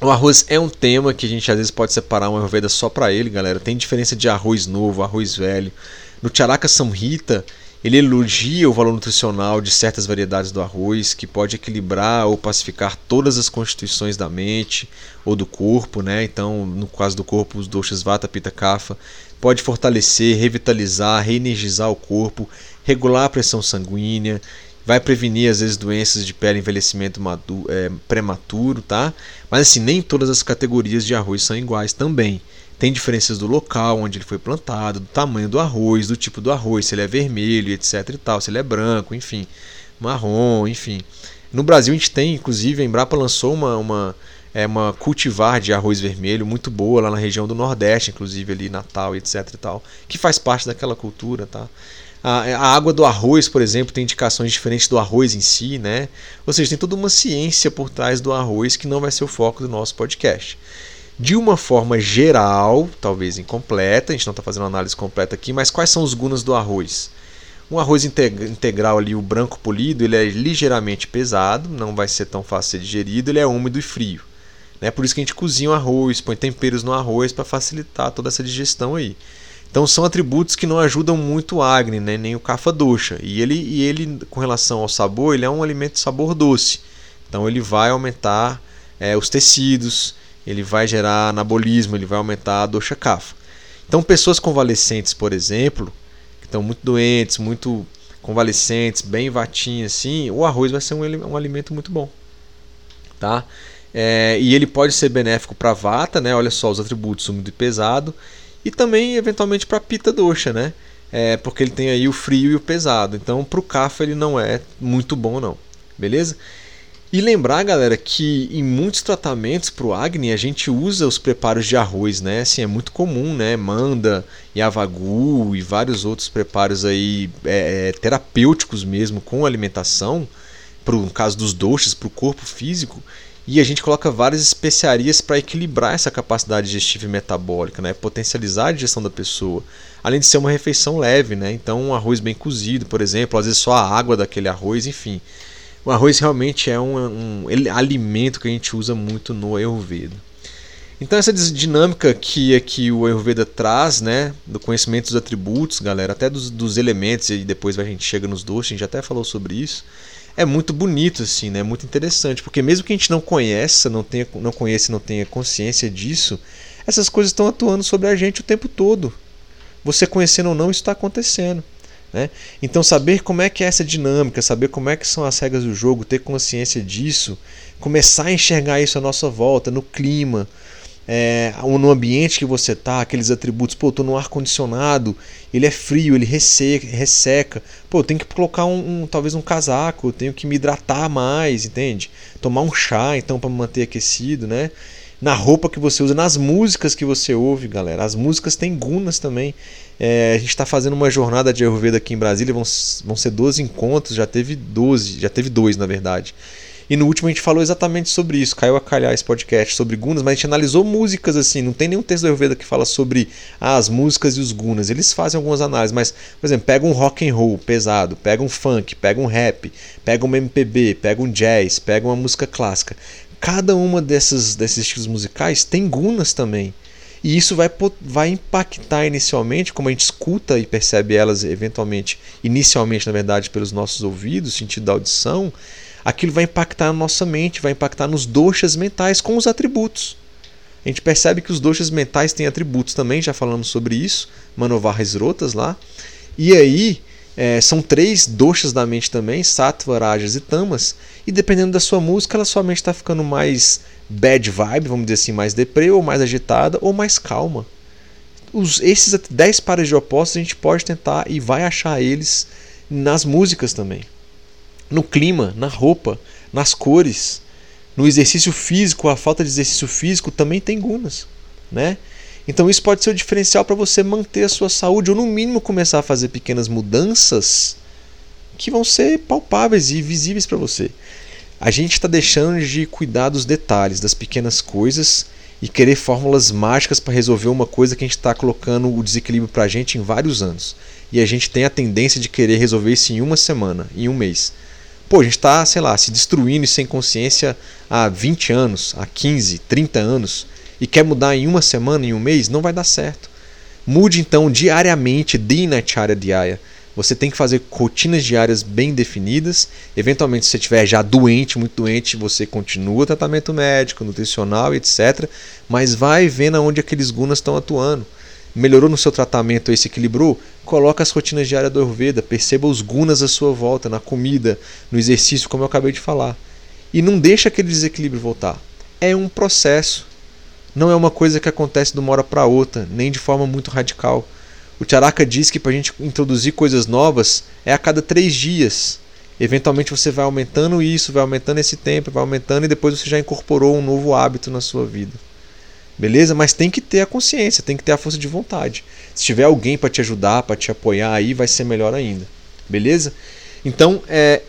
o arroz é um tema que a gente às vezes pode separar uma Ayurveda só para ele, galera. Tem diferença de arroz novo, arroz velho. No Charaka Samhita, ele elogia o valor nutricional de certas variedades do arroz, que pode equilibrar ou pacificar todas as constituições da mente ou do corpo, né? Então, no caso do corpo, os doshas Vata, Pitta, Kapha, pode fortalecer, revitalizar, reenergizar o corpo, regular a pressão sanguínea, vai prevenir às vezes doenças de pele, envelhecimento maduro, é, prematuro, tá? Mas assim, nem todas as categorias de arroz são iguais também. Tem diferenças do local onde ele foi plantado, do tamanho do arroz, do tipo do arroz, se ele é vermelho, etc e tal, se ele é branco, enfim, marrom, enfim. No Brasil a gente tem, inclusive, a Embrapa lançou uma, uma, é, uma cultivar de arroz vermelho muito boa lá na região do Nordeste, inclusive ali Natal, etc e tal, que faz parte daquela cultura, tá? A, a, água do arroz, por exemplo, tem indicações diferentes do arroz em si, né? Ou seja, tem toda uma ciência por trás do arroz que não vai ser o foco do nosso podcast de uma forma geral, talvez incompleta, a gente não está fazendo análise completa aqui, mas quais são os gunas do arroz? Um arroz integral ali, o branco polido, ele é ligeiramente pesado, não vai ser tão fácil de digerido, ele é úmido e frio. Né? Por isso que a gente cozinha o arroz, põe temperos no arroz para facilitar toda essa digestão aí. Então são atributos que não ajudam muito o Agni, né? nem o Kapha Dosha. E ele, e ele, com relação ao sabor, ele é um alimento de sabor doce. Então ele vai aumentar é, os tecidos, ele vai gerar anabolismo, ele vai aumentar a dosha kapha. Então, pessoas convalescentes, por exemplo, que estão muito doentes, muito convalescentes, bem vatinhas assim, o arroz vai ser um, um alimento muito bom. Tá? É, e ele pode ser benéfico para vata, né? Olha só os atributos úmido e pesado, e também eventualmente para pita dosha, né? É, porque ele tem aí o frio e o pesado. Então, para o kapha ele não é muito bom não. Beleza? E lembrar, galera, que em muitos tratamentos para o Agni a gente usa os preparos de arroz, né? Assim, é muito comum, né? Manda, Yavagu e vários outros preparos aí é, é terapêuticos mesmo com alimentação, pro, no caso dos doces, para o corpo físico. E a gente coloca várias especiarias para equilibrar essa capacidade digestiva e metabólica, né? potencializar a digestão da pessoa. Além de ser uma refeição leve, né? então um arroz bem cozido, por exemplo, às vezes só a água daquele arroz, enfim. O arroz realmente é um, um alimento que a gente usa muito no Ayurveda. Então essa dinâmica que aqui o Ayurveda traz, né, do conhecimento dos atributos, galera, até dos, dos elementos e depois a gente chega nos doces, a gente até falou sobre isso. É muito bonito assim, né? Muito interessante, porque mesmo que a gente não conheça, não tenha, não conheça, não tenha consciência disso, essas coisas estão atuando sobre a gente o tempo todo. Você conhecendo ou não, isso está acontecendo. Né? Então saber como é que é essa dinâmica, saber como é que são as regras do jogo, ter consciência disso, começar a enxergar isso à nossa volta, no clima, é, no ambiente que você está, aqueles atributos, pô, estou no ar condicionado, ele é frio, ele resseca, resseca. pô, eu tenho que colocar um, um, talvez um casaco, eu tenho que me hidratar mais, entende? Tomar um chá então para me manter aquecido, né? Na roupa que você usa, nas músicas que você ouve, galera. As músicas têm gunas também. É, a gente está fazendo uma jornada de Ayurveda aqui em Brasília, vão, vão ser 12 encontros, já teve 12, já teve dois na verdade. E no último a gente falou exatamente sobre isso, caiu a calhar esse podcast sobre gunas, mas a gente analisou músicas assim, não tem nenhum texto do Ayurveda que fala sobre ah, as músicas e os gunas. Eles fazem algumas análises, mas, por exemplo, pega um rock and roll pesado, pega um funk, pega um rap, pega um MPB, pega um jazz, pega uma música clássica. Cada uma dessas, desses estilos musicais tem gunas também. E isso vai, vai impactar inicialmente, como a gente escuta e percebe elas eventualmente, inicialmente, na verdade, pelos nossos ouvidos, sentido da audição, aquilo vai impactar na nossa mente, vai impactar nos doxas mentais com os atributos. a gente percebe que os doshas mentais têm atributos também, já falamos sobre isso, Manovahas Rotas lá. E aí, é, são três doshas da mente também, Sattva, Rajas e Tamas, e dependendo da sua música, ela sua mente está ficando mais bad vibe, vamos dizer assim, mais deprê, ou mais agitada, ou mais calma. Os, esses 10 pares de opostos a gente pode tentar e vai achar eles nas músicas também. No clima, na roupa, nas cores, no exercício físico, a falta de exercício físico também tem gunas, né? Então isso pode ser o diferencial para você manter a sua saúde ou no mínimo começar a fazer pequenas mudanças que vão ser palpáveis e visíveis para você. A gente está deixando de cuidar dos detalhes, das pequenas coisas e querer fórmulas mágicas para resolver uma coisa que a gente está colocando o desequilíbrio para a gente em vários anos. E a gente tem a tendência de querer resolver isso em uma semana, em um mês. Pô, a gente está, sei lá, se destruindo e sem consciência há 20 anos, há 15, 30 anos, e quer mudar em uma semana, em um mês, não vai dar certo. Mude então diariamente, dinacharya diária. Você tem que fazer rotinas diárias bem definidas. Eventualmente, se você estiver já doente, muito doente, você continua o tratamento médico, nutricional, etc. Mas vai vendo onde aqueles gunas estão atuando melhorou no seu tratamento e se equilibrou, coloca as rotinas diárias do Ayurveda, perceba os gunas à sua volta, na comida, no exercício, como eu acabei de falar. E não deixa aquele desequilíbrio voltar. É um processo. Não é uma coisa que acontece de uma hora para outra, nem de forma muito radical. O Charaka diz que para a gente introduzir coisas novas é a cada três dias. Eventualmente você vai aumentando isso, vai aumentando esse tempo, vai aumentando e depois você já incorporou um novo hábito na sua vida. Beleza? Mas tem que ter a consciência, tem que ter a força de vontade. Se tiver alguém para te ajudar, para te apoiar aí, vai ser melhor ainda. Beleza? Então, é,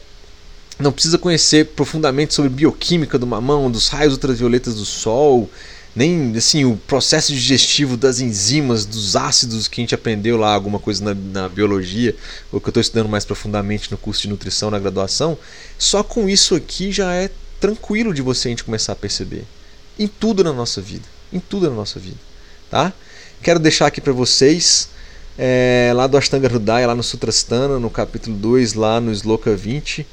não precisa conhecer profundamente sobre bioquímica do mamão, dos raios ultravioletas do sol, nem assim o processo digestivo das enzimas, dos ácidos que a gente aprendeu lá, alguma coisa na, na biologia, ou que eu estou estudando mais profundamente no curso de nutrição na graduação. Só com isso aqui já é tranquilo de você a gente começar a perceber. Em tudo na nossa vida em tudo na nossa vida. Tá? Quero deixar aqui para vocês, é, lá do Ashtanga Hridaya, lá no Sutrastana, no capítulo 2, lá no Sloka 20,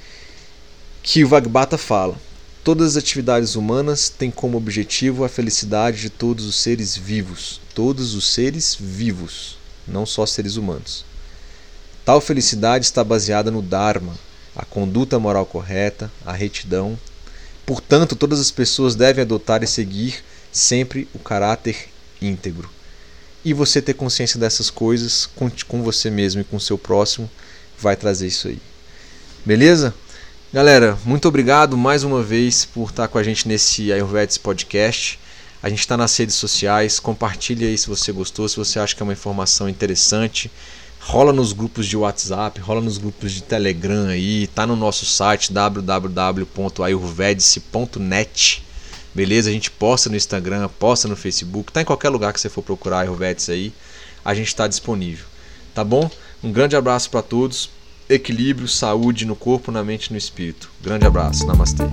que o Vagbata fala: Todas as atividades humanas têm como objetivo a felicidade de todos os seres vivos. Todos os seres vivos, não só seres humanos. Tal felicidade está baseada no Dharma, a conduta moral correta, a retidão. Portanto, todas as pessoas devem adotar e seguir sempre o caráter íntegro. E você ter consciência dessas coisas com, você mesmo e com seu próximo vai trazer isso aí. Beleza? Galera, muito obrigado mais uma vez por estar com a gente nesse Ayurvedics Podcast. A gente está nas redes sociais, compartilha aí se você gostou, se você acha que é uma informação interessante. Rola nos grupos de WhatsApp, rola nos grupos de Telegram aí, tá no nosso site www.ayurvedice.net Beleza? A gente posta no Instagram, posta no Facebook, tá em qualquer lugar que você for procurar Ayurvedics aí, a gente está disponível. Tá bom? Um grande abraço para todos. Equilíbrio, saúde no corpo, na mente e no espírito. Grande abraço. Namastê.